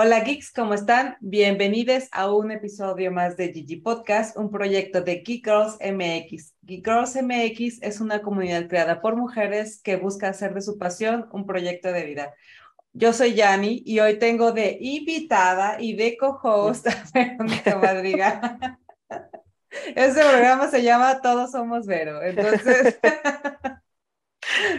Hola geeks, ¿cómo están? Bienvenidos a un episodio más de Gigi Podcast, un proyecto de Geek Girls MX. Geek Girls MX es una comunidad creada por mujeres que busca hacer de su pasión un proyecto de vida. Yo soy Yani y hoy tengo de invitada y de co-host a Verónica Madrigal. Este programa se llama Todos Somos Vero. Entonces,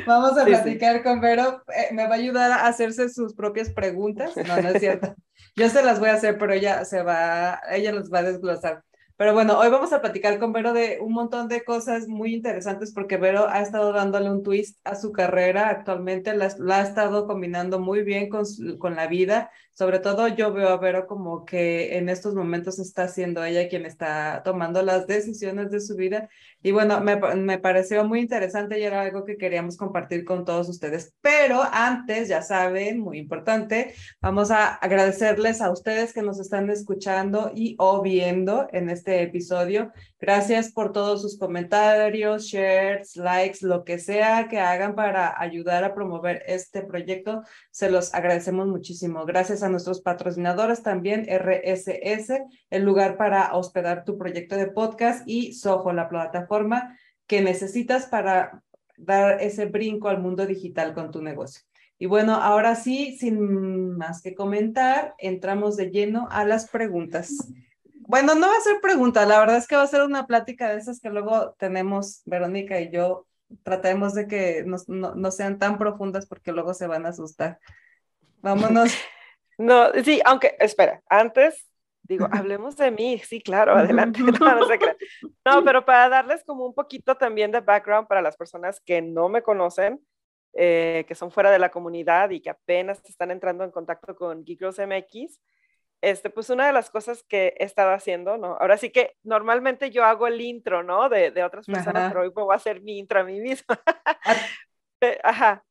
Vamos a platicar con Vero. Eh, me va a ayudar a hacerse sus propias preguntas. No, no es cierto. Yo se las voy a hacer, pero ella se va, ella los va a desglosar. Pero bueno, hoy vamos a platicar con Vero de un montón de cosas muy interesantes porque Vero ha estado dándole un twist a su carrera actualmente, la, ha estado combinando muy bien con, con la vida. Sobre todo yo veo a Vero como que en estos momentos está siendo ella quien está tomando las decisiones de su vida. Y bueno, me, me pareció muy interesante y era algo que queríamos compartir con todos ustedes. Pero antes, ya saben, muy importante, vamos a agradecerles a ustedes que nos están escuchando y o viendo en este episodio. Gracias por todos sus comentarios, shares, likes, lo que sea que hagan para ayudar a promover este proyecto. Se los agradecemos muchísimo. Gracias a nuestros patrocinadores también, RSS, el lugar para hospedar tu proyecto de podcast y Soho, la plataforma que necesitas para dar ese brinco al mundo digital con tu negocio. Y bueno, ahora sí, sin más que comentar, entramos de lleno a las preguntas. Bueno, no va a ser pregunta, la verdad es que va a ser una plática de esas que luego tenemos Verónica y yo. Tratemos de que no, no, sean tan profundas porque luego se van a asustar. Vámonos. No, sí, aunque, espera, antes digo, hablemos de mí, sí, claro, adelante. No, no, pero para darles como un poquito también de background para las personas que no me conocen, eh, que son fuera de la comunidad y que apenas están entrando en contacto con Geek MX, este, pues una de las cosas que he estado haciendo, ¿no? Ahora sí que normalmente yo hago el intro, ¿no? De, de otras personas, pero hoy voy a hacer mi intro a mí misma. Ah. Ajá.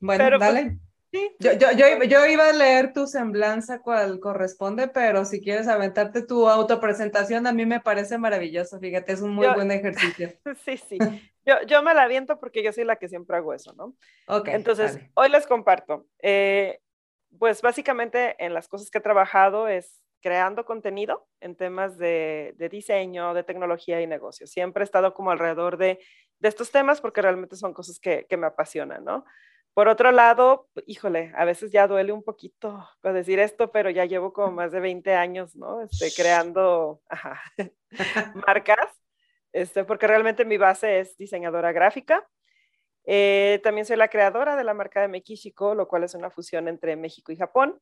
Bueno, pues, dale. Sí, yo, yo, yo, yo, iba a leer tu semblanza cual corresponde, pero si quieres aventarte tu autopresentación, a mí me parece maravilloso, fíjate, es un muy buen ejercicio. Sí, sí, yo, yo me la aviento porque yo soy la que siempre hago eso, ¿no? Ok. Entonces, hoy les comparto. Eh, pues básicamente en las cosas que he trabajado es creando contenido en temas de, diseño, de tecnología y negocio. Siempre he estado como alrededor de, estos temas porque realmente son cosas que, me apasionan, ¿no? Por otro lado, híjole, a veces ya duele un poquito decir esto, pero ya llevo como más de 20 años, ¿no? Este, creando marcas, este, porque realmente mi base es diseñadora gráfica eh, también soy la creadora de la marca de Mekishiko, lo cual es una fusión entre México y Japón.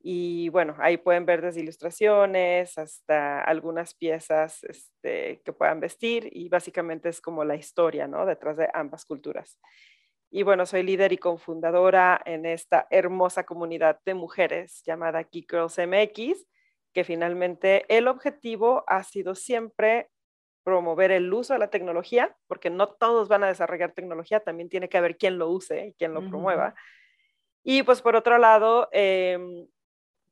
Y bueno, ahí pueden ver desde ilustraciones hasta algunas piezas este, que puedan vestir y básicamente es como la historia, ¿no? Detrás de ambas culturas. Y bueno, soy líder y cofundadora en esta hermosa comunidad de mujeres llamada Geek Girls MX, que finalmente el objetivo ha sido siempre promover el uso de la tecnología, porque no todos van a desarrollar tecnología, también tiene que haber quien lo use y quien lo promueva. Y pues por otro lado, em,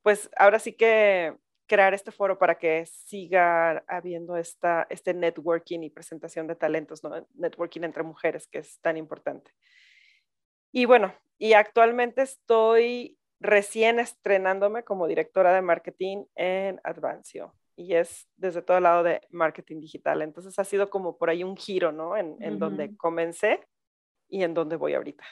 pues ahora sí que crear este foro para que siga habiendo esta, este networking y presentación de talentos, ¿no? networking entre mujeres, que es tan importante. Y bueno, y actualmente estoy recién estrenándome como directora de marketing en Advancio y es desde todo el lado de marketing digital. Entonces ha sido como por ahí un giro, ¿no? En, en donde comencé y en donde voy ahorita.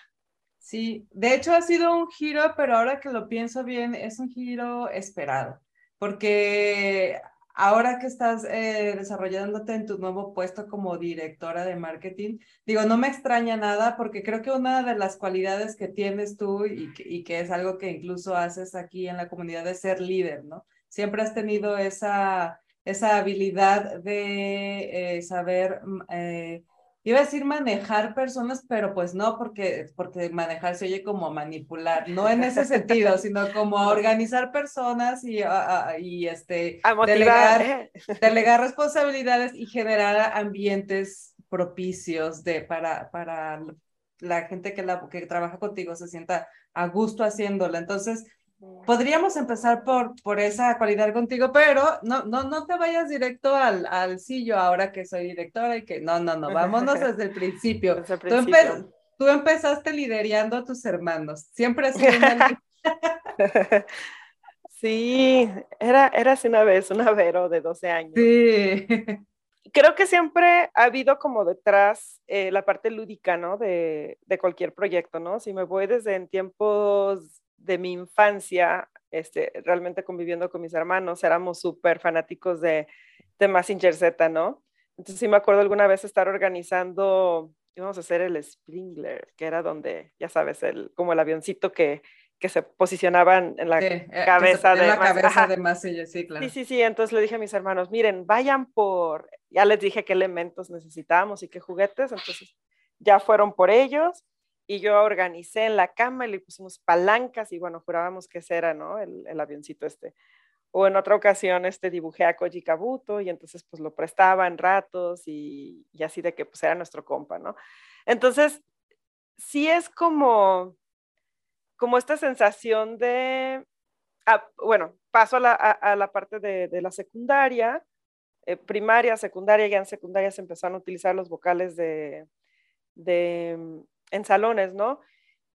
Sí, de hecho ha sido un giro, pero ahora que lo pienso bien, es un giro esperado, porque ahora que estás eh, desarrollándote en tu nuevo puesto como directora de marketing, digo, no me extraña nada porque creo que una de las cualidades que tienes tú y que es algo que incluso haces aquí en la comunidad es ser líder, ¿no? siempre has tenido esa, esa habilidad de eh, saber, mm, eh, iba a decir manejar personas, pero pues no, porque, porque manejar se oye como manipular, no en ese sentido, sino como organizar personas y, y este, delegar, delegar responsabilidades y generar ambientes propicios de, para, para la gente que, la, que trabaja contigo se sienta a gusto haciéndola. Entonces, podríamos empezar por, por esa cualidad contigo, pero no, no, no te vayas directo al, al sillo ahora que soy directora y que no, no, no, vámonos desde el principio. Tú, empezaste liderando a tus hermanos, siempre sido Sí, era, era así una vez, una Vero de 12 años. Sí. Creo que siempre ha habido como detrás eh, la parte lúdica, ¿no? De, de, cualquier proyecto, ¿no? Si me voy desde en tiempos de mi infancia, este, realmente conviviendo con mis hermanos, éramos súper fanáticos de, de Massinger Z, ¿no? Entonces sí me acuerdo alguna vez estar organizando, íbamos a hacer el Springler, que era donde, ya sabes, el, como el avioncito que que se posicionaban en la eh, cabeza de la cabeza de sí, claro. Sí, sí, sí, entonces le dije a mis hermanos, miren, vayan por, ya les dije qué elementos necesitábamos y qué juguetes, entonces ya fueron por ellos y yo organicé en la cama y le pusimos palancas y bueno, jurábamos que ese era, ¿no? El, el avioncito este. O en otra ocasión este dibujé a Koji Kabuto y entonces pues lo prestaba en ratos y, y así de que pues era nuestro compa, ¿no? Entonces, sí es como como esta sensación de, ah, bueno, paso a la, a, la parte de, de, la secundaria, eh, primaria, secundaria, ya en secundaria se empezaron a utilizar los vocales de, de, en salones, ¿no?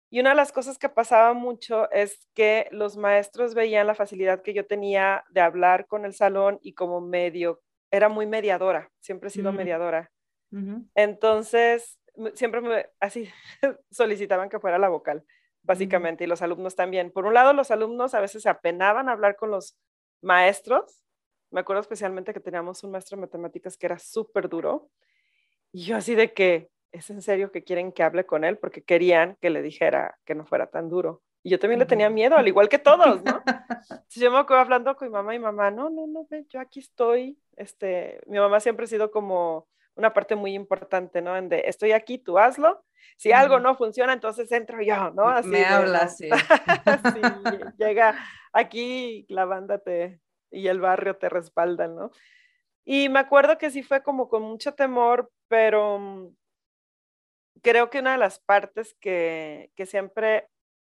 Y una de las cosas que pasaba mucho es que los maestros veían la facilidad que yo tenía de hablar con el salón y como medio, era muy mediadora, siempre he sido mm. mediadora. Entonces, siempre me, así solicitaban que fuera la vocal básicamente, y los alumnos también. Por un lado, los alumnos a veces se apenaban a hablar con los maestros. Me acuerdo especialmente que teníamos un maestro de matemáticas que era súper duro. Y yo así de que, ¿es en serio que quieren que hable con él? Porque querían que le dijera que no fuera tan duro. Y yo también le tenía miedo, al igual que todos, ¿no? Si yo me acuerdo hablando con mi mamá y mamá, no, no, no, yo aquí estoy. Este, mi mamá siempre ha sido como una parte muy importante, ¿no? En de, estoy aquí, tú hazlo si algo no funciona, entonces entro yo, ¿no? Así Me habla, sí. sí. Llega aquí la banda te, y el barrio te respaldan, ¿no? Y me acuerdo que sí fue como con mucho temor, pero mm, creo que una de las partes que, que siempre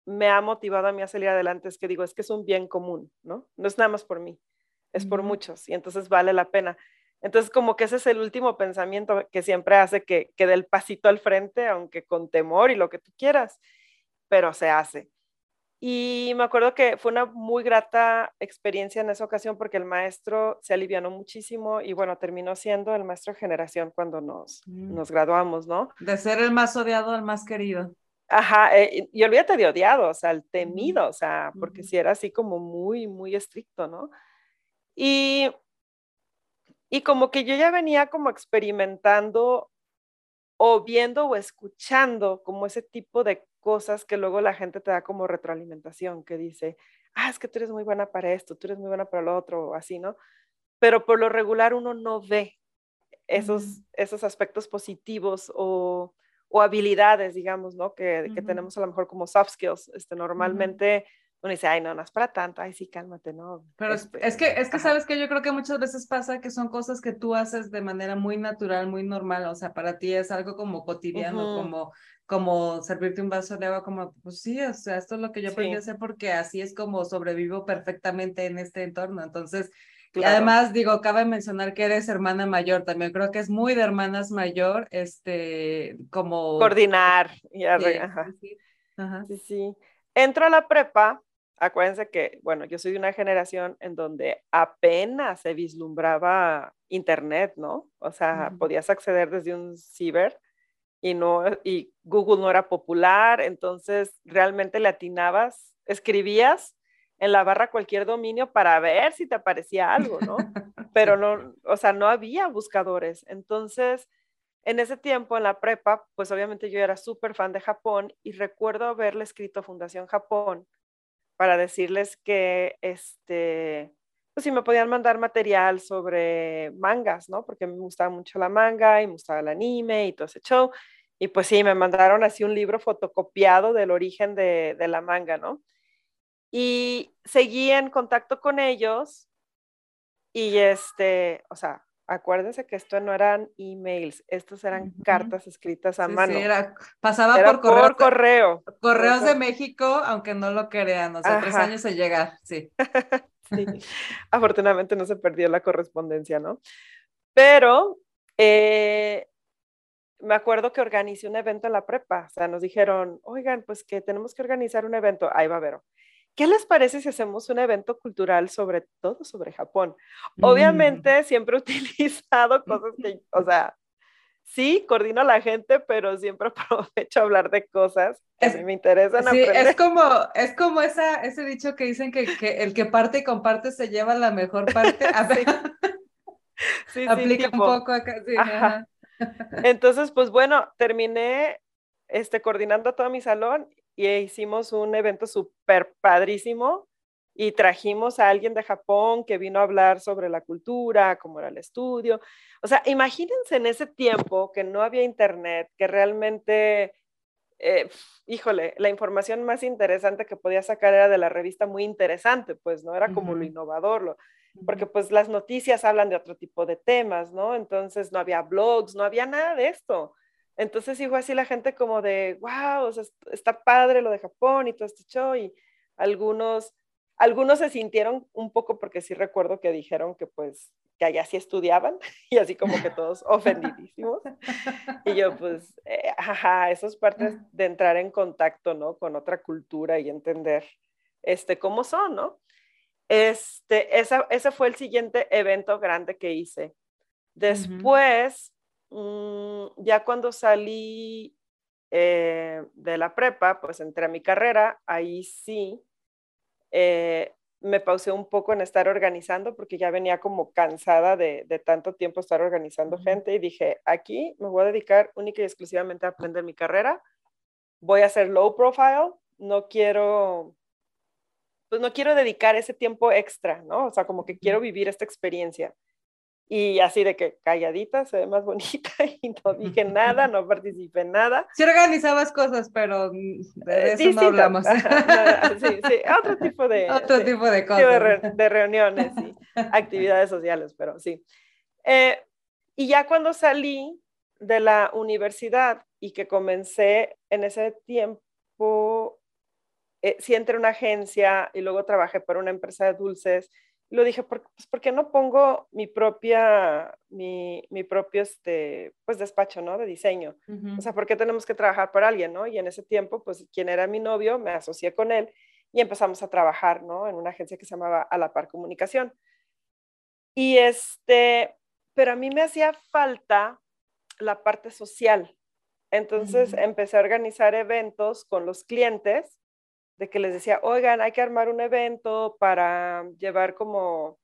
me ha motivado a mí a salir adelante es que digo, es que es un bien común, ¿no? No es nada más por mí, es por muchos y entonces vale la pena. Entonces, como que ese es el último pensamiento que siempre hace que, que dé el pasito al frente, aunque con temor y lo que tú quieras, pero se hace. Y me acuerdo que fue una muy grata experiencia en esa ocasión porque el maestro se alivianó muchísimo y bueno, terminó siendo el maestro de generación cuando nos, mm. nos graduamos, ¿no? De ser el más odiado al más querido. Ajá, eh, y olvídate de odiado, o sea, el temido, o sea, porque si era así como muy, muy estricto, ¿no? Y y como que yo ya venía como experimentando o viendo o escuchando como ese tipo de cosas que luego la gente te da como retroalimentación, que dice, ah, es que tú eres muy buena para esto, tú eres muy buena para lo otro, o así, ¿no? Pero por lo regular uno no ve esos, esos aspectos positivos o, o habilidades, digamos, ¿no? Que, que, tenemos a lo mejor como soft skills. Este, normalmente uno dice, ay, no, no es para tanto, ay, sí, cálmate, no. Pero es, este, que, es que sabes que yo creo que muchas veces pasa que son cosas que tú haces de manera muy natural, muy normal, o sea, para ti es algo como cotidiano, como, como servirte un vaso de agua, como, pues sí, o sea, esto es lo que yo aprendí a hacer porque así es como sobrevivo perfectamente en este entorno, entonces... Y además, digo, cabe mencionar que eres hermana mayor, también creo que es muy de hermanas mayor, este, como... Coordinar. Y sí, Ajá. sí, sí. Entro a la prepa acuérdense que, bueno, yo soy de una generación en donde apenas se vislumbraba Internet, ¿no? O sea, podías acceder desde un ciber y, no, y Google no era popular, entonces realmente le atinabas, escribías en la barra cualquier dominio para ver si te aparecía algo, ¿no? Pero no, o sea, no había buscadores. Entonces, en ese tiempo, en la prepa, pues obviamente yo era súper fan de Japón y recuerdo haberle escrito a Fundación Japón para decirles que, este, pues si me podían mandar material sobre mangas, ¿no? Porque me gustaba mucho la manga y me gustaba el anime y todo ese show. Y pues sí, me mandaron así un libro fotocopiado del origen de, de la manga, ¿no? Y seguí en contacto con ellos y este, o sea, acuérdense que esto no eran emails, estos eran cartas escritas a mano. Sí, era, pasaba por correo. Por correo. Correos de México, aunque no lo crean, o sea, tres años en llegar, sí. sí. Afortunadamente no se perdió la correspondencia, ¿no? Pero eh, me acuerdo que organicé un evento en la prepa, o sea, nos dijeron, oigan, pues que tenemos que organizar un evento, ahí va a ver ¿qué les parece si hacemos un evento cultural sobre todo sobre Japón? Obviamente siempre he utilizado cosas que, o sea, sí, coordino a la gente, pero siempre aprovecho a hablar de cosas que me interesan. Sí, es como, es como esa, ese dicho que dicen que, que, el que parte y comparte se lleva la mejor parte. sí. Aplica un poco acá. Entonces, pues bueno, terminé este, coordinando todo mi salón y hicimos un evento súper padrísimo y trajimos a alguien de Japón que vino a hablar sobre la cultura, cómo era el estudio. O sea, imagínense en ese tiempo que no había internet, que realmente, eh, híjole, la información más interesante que podía sacar era de la revista muy interesante, pues, ¿no? Era como lo innovador, lo, porque pues las noticias hablan de otro tipo de temas, ¿no? Entonces no había blogs, no había nada de esto. Entonces dijo así la gente como de, wow, o sea, está padre lo de Japón y todo este show y algunos, algunos se sintieron un poco porque sí recuerdo que dijeron que pues que allá sí estudiaban y así como que todos ofendidísimos. Y yo pues, eh, ajá, eso es parte de entrar en contacto, ¿no? Con otra cultura y entender este, cómo son, ¿no? Este, ese fue el siguiente evento grande que hice. Después, Mm, ya cuando salí eh, de la prepa, pues entré a mi carrera, ahí sí eh, me pausé un poco en estar organizando porque ya venía como cansada de, tanto tiempo estar organizando gente y dije, aquí me voy a dedicar única y exclusivamente a aprender mi carrera, voy a hacer low profile, no quiero, pues no quiero dedicar ese tiempo extra, ¿no? O sea, como que quiero vivir esta experiencia. Y así de que calladita, se ve más bonita y no dije nada, no participé en nada. Sí organizabas cosas, pero de eso no hablamos. sí, sí, otro tipo de... Otro tipo de cosas. De, reuniones y actividades sociales, pero sí. Eh, y ya cuando salí de la universidad y que comencé en ese tiempo, eh, sí entré en una agencia y luego trabajé para una empresa de dulces lo dije, pues, ¿por qué no pongo mi propia, mi, mi, propio, este, pues, despacho, ¿no? De diseño. O sea, ¿por qué tenemos que trabajar para alguien, ¿no? Y en ese tiempo, pues, quien era mi novio, me asocié con él y empezamos a trabajar, ¿no? En una agencia que se llamaba A la Par Comunicación. Y este, pero a mí me hacía falta la parte social. Entonces empecé a organizar eventos con los clientes de que les decía, oigan, hay que armar un evento para llevar como,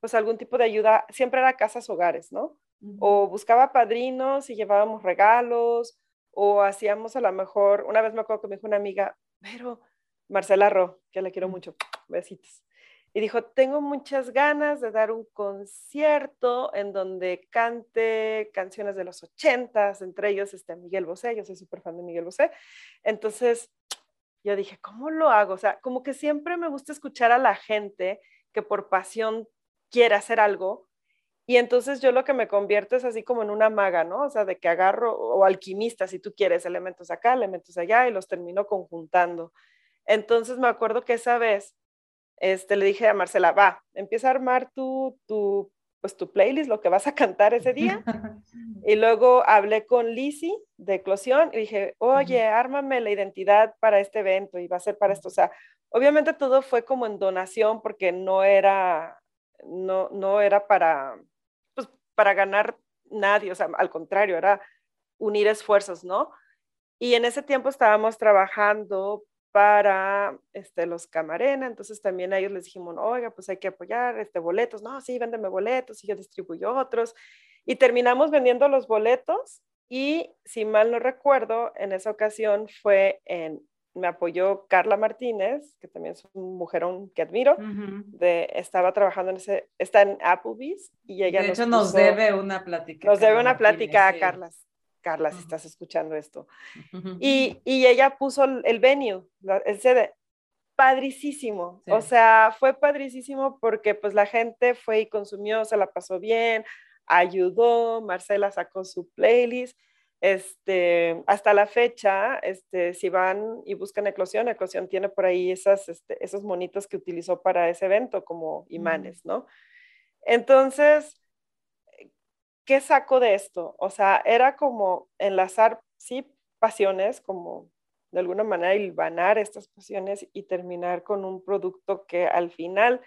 pues algún tipo de ayuda, siempre era casas hogares, ¿no? O buscaba padrinos y llevábamos regalos, o hacíamos a lo mejor, una vez me acuerdo que me dijo una amiga, pero Marcela Ro, que le quiero mucho, besitos. Y dijo, tengo muchas ganas de dar un concierto en donde cante canciones de los ochentas, entre ellos este Miguel Bosé, yo soy súper fan de Miguel Bosé. Entonces, yo dije, ¿cómo lo hago? O sea, como que siempre me gusta escuchar a la gente que por pasión quiere hacer algo. Y entonces yo lo que me convierto es así como en una maga, ¿no? O sea, de que agarro, o alquimista, si tú quieres, elementos acá, elementos allá, y los termino conjuntando. Entonces me acuerdo que esa vez este, le dije a Marcela, va, empieza a armar tu, tu pues tu playlist, lo que vas a cantar ese día. y luego hablé con Lizzie de Eclosión y dije, oye, ármame la identidad para este evento y va a ser para esto. O sea, obviamente todo fue como en donación porque no era, no, no era para, pues, para ganar nadie, o sea, al contrario, era unir esfuerzos, ¿no? Y en ese tiempo estábamos trabajando para este, los Camarena, entonces también a ellos les dijimos, oiga, pues hay que apoyar este, boletos, no, sí, véndeme boletos y yo distribuyo otros. Y terminamos vendiendo los boletos y si mal no recuerdo, en esa ocasión fue en, me apoyó Carla Martínez, que también es un mujerón que admiro, de, estaba trabajando en ese, está en Applebee's y ella... De hecho nos, debe una plática. Nos debe una plática a Carla. Carla, si estás escuchando esto. Y, y ella puso el venue, el CD, padricísimo. O sea, fue padricísimo porque pues la gente fue y consumió, se la pasó bien, ayudó, Marcela sacó su playlist. Este, hasta la fecha, este, si van y buscan Eclosión, Eclosión tiene por ahí esas, este, esos monitos que utilizó para ese evento como imanes, ¿no? Entonces, ¿qué saco de esto? O sea, era como enlazar, sí, pasiones, como de alguna manera hilvanar estas pasiones y terminar con un producto que al final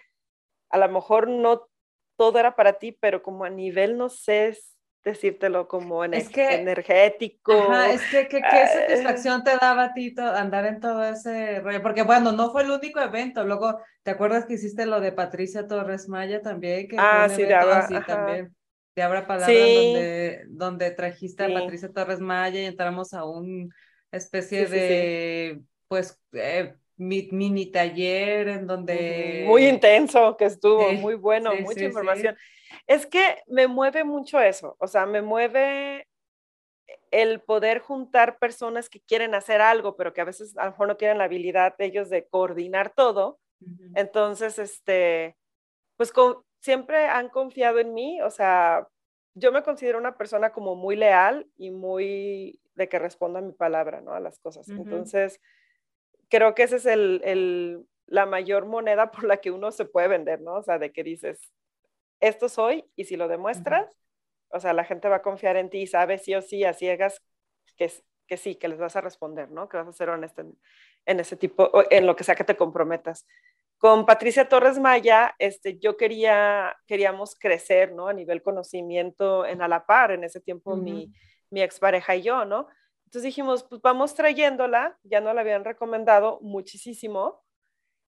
a lo mejor no todo era para ti, pero como a nivel, no sé decírtelo, como energético. es que qué ah, satisfacción te daba a ti andar en todo ese rollo, porque bueno, no fue el único evento, luego, ¿te acuerdas que hiciste lo de Patricia Torres Maya también? Que ah, sí, de así también. De Abra Palabra, donde, donde trajiste a Patricia Torres Maya y entramos a un especie de, pues, eh, mini taller en donde... Muy intenso que estuvo, muy bueno, mucha información. Es que me mueve mucho eso, o sea, me mueve el poder juntar personas que quieren hacer algo, pero que a veces a lo mejor no tienen la habilidad de ellos de coordinar todo. Entonces, este, pues siempre han confiado en mí, o sea, yo me considero una persona como muy leal y muy de que responda a mi palabra, ¿no? A las cosas. Entonces, creo que esa es el, la mayor moneda por la que uno se puede vender, ¿no? O sea, de que dices, esto soy y si lo demuestras, o sea, la gente va a confiar en ti y sabe sí o sí a ciegas que, que sí, que les vas a responder, ¿no? Que vas a ser honesto en, en ese tipo, en lo que sea que te comprometas. Con Patricia Torres Maya, este, yo quería, queríamos crecer, ¿no? A nivel conocimiento en a la par, en ese tiempo mi, mi expareja y yo, ¿no? Entonces dijimos, pues vamos trayéndola, ya no la habían recomendado muchísimo,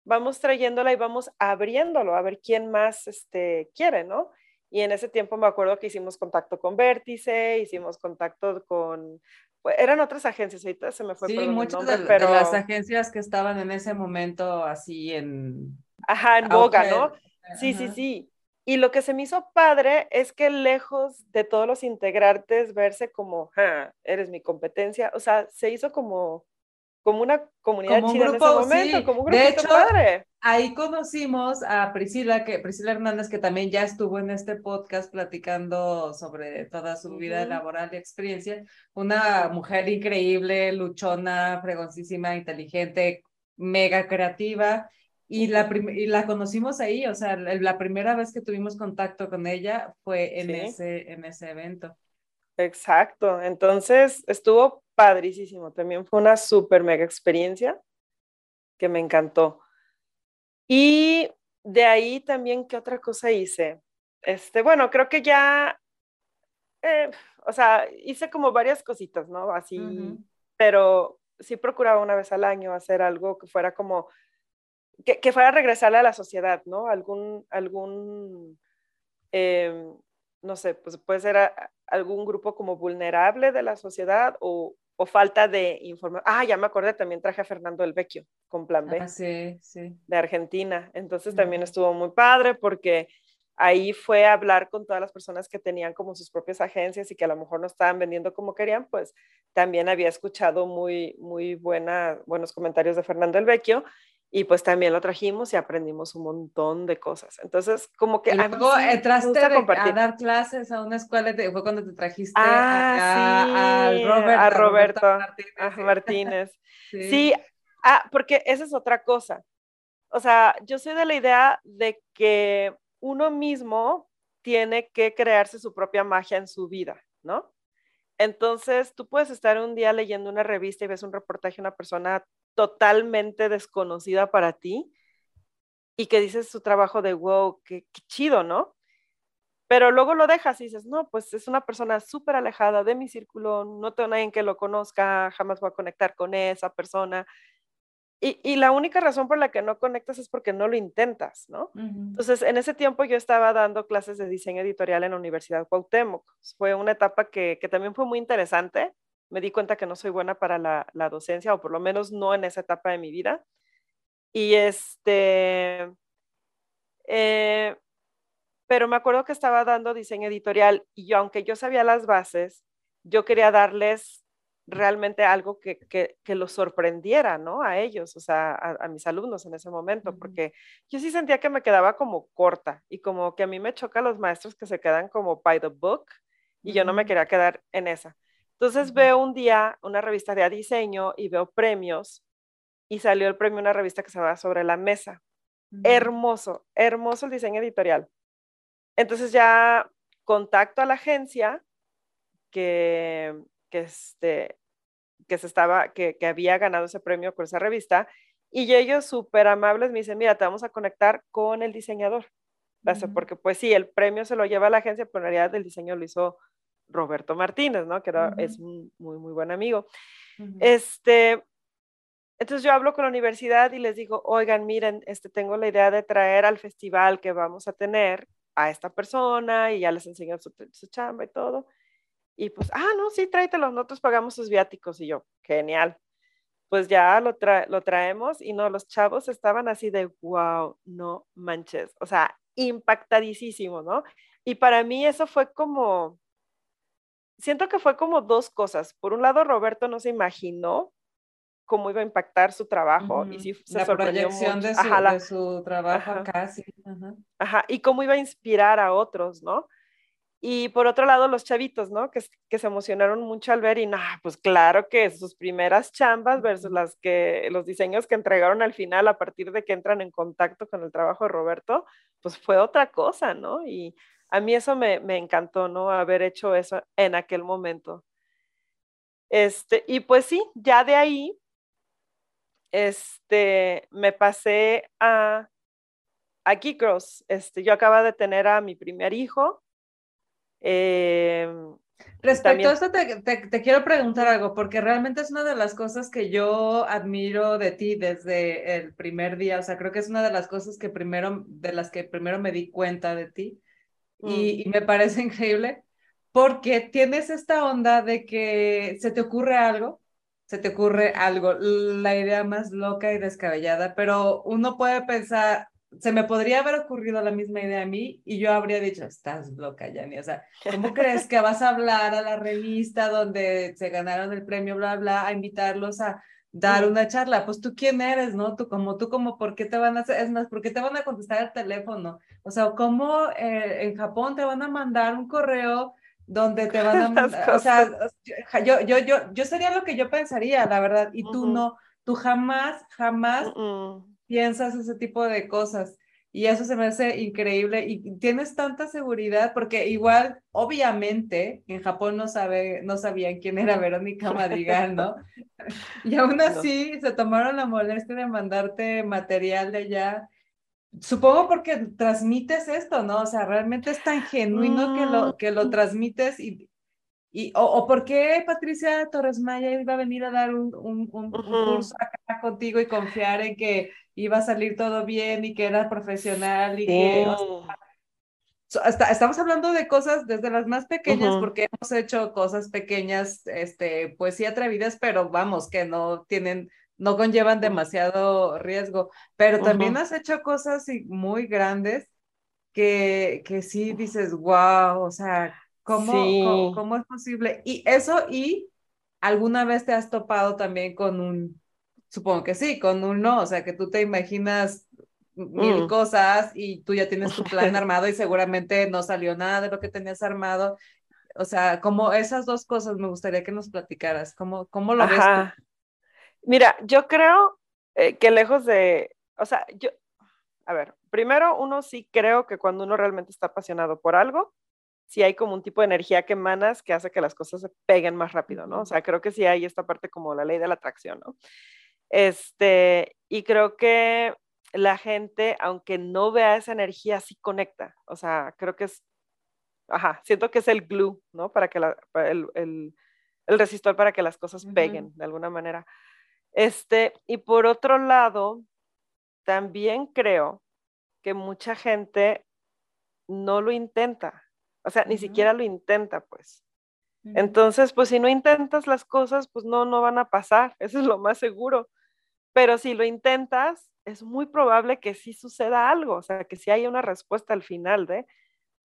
vamos trayéndola y vamos abriéndolo a ver quién más este, quiere, ¿no? Y en ese tiempo me acuerdo que hicimos contacto con Vértice, hicimos contacto con, pues, eran otras agencias, ahorita se me fue sí, muchas de, pero... las agencias que estaban en ese momento así en... Ajá, en boga, ¿no? Sí, sí, sí. Y lo que se me hizo padre es que lejos de todos los integrantes verse como, eres mi competencia, o sea, se hizo como, como una comunidad como chida en ese momento, como un grupo de hecho, padre. Ahí conocimos a Priscila, que Priscila Hernández, que también ya estuvo en este podcast platicando sobre toda su vida laboral y experiencia. Una mujer increíble, luchona, fregoncísima, inteligente, mega creativa y la, y la conocimos ahí, o sea, la primera vez que tuvimos contacto con ella fue en, ese, en ese evento. Exacto, entonces estuvo padricísimo, también fue una súper mega experiencia que me encantó. Y de ahí también, ¿qué otra cosa hice? Este, bueno, creo que ya, eh, o sea, hice como varias cositas, ¿no? Así, pero sí procuraba una vez al año hacer algo que fuera como que, que, fuera regresarle a la sociedad, ¿no? Algún, algún em, no sé, pues puede ser algún grupo como vulnerable de la sociedad o, o falta de información. Ah, ya me acordé, también traje a Fernando El Vecchio con Plan B. Ah, sí, sí. De Argentina. Entonces también estuvo muy padre porque ahí fue a hablar con todas las personas que tenían como sus propias agencias y que a lo mejor no estaban vendiendo como querían, pues también había escuchado muy, muy buena, buenos comentarios de Fernando El Vecchio y pues también lo trajimos y aprendimos un montón de cosas. Entonces, como que... luego entraste a, dar clases a una escuela, fue cuando te trajiste ah, a, Robert, a, Roberto, Martínez. sí, ah, porque esa es otra cosa. O sea, yo soy de la idea de que uno mismo tiene que crearse su propia magia en su vida, ¿no? Entonces, tú puedes estar un día leyendo una revista y ves un reportaje de una persona totalmente desconocida para ti y que dices su trabajo de wow, qué, chido, ¿no? Pero luego lo dejas y dices, no, pues es una persona súper alejada de mi círculo, no tengo nadie que lo conozca, jamás voy a conectar con esa persona. Y, y, la única razón por la que no conectas es porque no lo intentas, ¿no? Entonces, en ese tiempo yo estaba dando clases de diseño editorial en la Universidad Cuauhtémoc. Fue una etapa que, que también fue muy interesante me di cuenta que no soy buena para la, docencia, o por lo menos no en esa etapa de mi vida. Y este, eh, pero me acuerdo que estaba dando diseño editorial y yo, aunque yo sabía las bases, yo quería darles realmente algo que, que, que los sorprendiera, ¿no? A ellos, o sea, a, mis alumnos en ese momento, porque yo sí sentía que me quedaba como corta y como que a mí me choca los maestros que se quedan como by the book y yo no me quería quedar en esa. Entonces veo un día una revista de diseño y veo premios y salió el premio una revista que se va sobre la mesa. Hermoso, hermoso el diseño editorial. Entonces ya contacto a la agencia que, que este, que se estaba, que, que había ganado ese premio con esa revista, y ellos súper amables me dicen, mira, te vamos a conectar con el diseñador. Porque pues sí, el premio se lo lleva a la agencia, pero en realidad el diseño lo hizo Roberto Martínez, ¿no? Que era, es un muy, muy buen amigo. Este, entonces yo hablo con la universidad y les digo, oigan, miren, este, tengo la idea de traer al festival que vamos a tener a esta persona y ya les enseño su, su chamba y todo. Y pues, ah, no, sí, tráetelo, nosotros pagamos sus viáticos. Y yo, genial pues ya lo, lo traemos y no, los chavos estaban así de, wow, no manches, o sea, impactadísimo, ¿no? Y para mí eso fue como, siento que fue como dos cosas. Por un lado, Roberto no se imaginó cómo iba a impactar su trabajo y sí se la sorprendió proyección De, su, de su trabajo casi. Ajá, y cómo iba a inspirar a otros, ¿no? Y por otro lado, los chavitos, ¿no? Que, que se emocionaron mucho al ver y, nah, pues claro que sus primeras chambas versus las que, los diseños que entregaron al final a partir de que entran en contacto con el trabajo de Roberto, pues fue otra cosa, ¿no? Y a mí eso me, me encantó, ¿no? Haber hecho eso en aquel momento. Este, y pues sí, ya de ahí, este, me pasé a, a Geekros. Este, yo acaba de tener a mi primer hijo Em, Respecto a esto, te, quiero preguntar algo, porque realmente es una de las cosas que yo admiro de ti desde el primer día. O sea, creo que es una de las cosas que primero, de las que primero me di cuenta de ti. Y, mm. me parece increíble, porque tienes esta onda de que se te ocurre algo, se te ocurre algo, la idea más loca y descabellada, pero uno puede pensar, se me podría haber ocurrido la misma idea a mí y yo habría dicho, estás loca, Yanni. O sea, ¿cómo crees que vas a hablar a la revista donde se ganaron el premio, bla, bla, a invitarlos a dar una charla? Pues tú quién eres, ¿no? Tú como, tú como, ¿por qué te van a hacer? Es más, ¿por qué te van a contestar el teléfono? O sea, ¿cómo eh, en Japón te van a mandar un correo? donde te van a mandar, o sea, yo, yo, yo, yo sería lo que yo pensaría, la verdad, y tú no, tú jamás, jamás piensas ese tipo de cosas. Y eso se me hace increíble y tienes tanta seguridad porque igual, obviamente, en Japón no, sabe, no sabían quién era Verónica Madrigal, ¿no? Y aún así se tomaron la molestia de mandarte material de allá. Supongo porque transmites esto, ¿no? O sea, realmente es tan genuino que, lo, mm. que lo transmites y, y, o, o, por qué Patricia Torres Maya iba a venir a dar un, un, un, curso acá contigo y confiar en que iba a salir todo bien y que era profesional y que... estamos hablando de cosas desde las más pequeñas, porque hemos hecho cosas pequeñas, este, pues sí atrevidas, pero vamos, que no tienen, no conllevan demasiado riesgo. Pero también has hecho cosas muy grandes que, que sí dices, wow, o sea, ¿Cómo, cómo, es posible? Y eso, y alguna vez te has topado también con un, supongo que sí, con un no, o sea, que tú te imaginas mil mm. cosas y tú ya tienes tu plan armado y seguramente no salió nada de lo que tenías armado. O sea, como esas dos cosas me gustaría que nos platicaras. ¿Cómo, cómo lo ves Mira, yo creo eh, que lejos de, o sea, yo, a ver, primero uno sí creo que cuando uno realmente está apasionado por algo, si hay como un tipo de energía que emanas que hace que las cosas se peguen más rápido, ¿no? O sea, creo que sí hay esta parte como la ley de la atracción, ¿no? Este, y creo que la gente, aunque no vea esa energía, sí conecta. O sea, creo que es, ajá, siento que es el glue, ¿no? Para que la, el, el, el, resistor para que las cosas peguen de alguna manera. Este, y por otro lado, también creo que mucha gente no lo intenta. O sea, ni siquiera lo intenta, pues. Entonces, pues si no intentas las cosas, pues no, no van a pasar, eso es lo más seguro. Pero si lo intentas, es muy probable que sí suceda algo, o sea, que sí haya una respuesta al final de,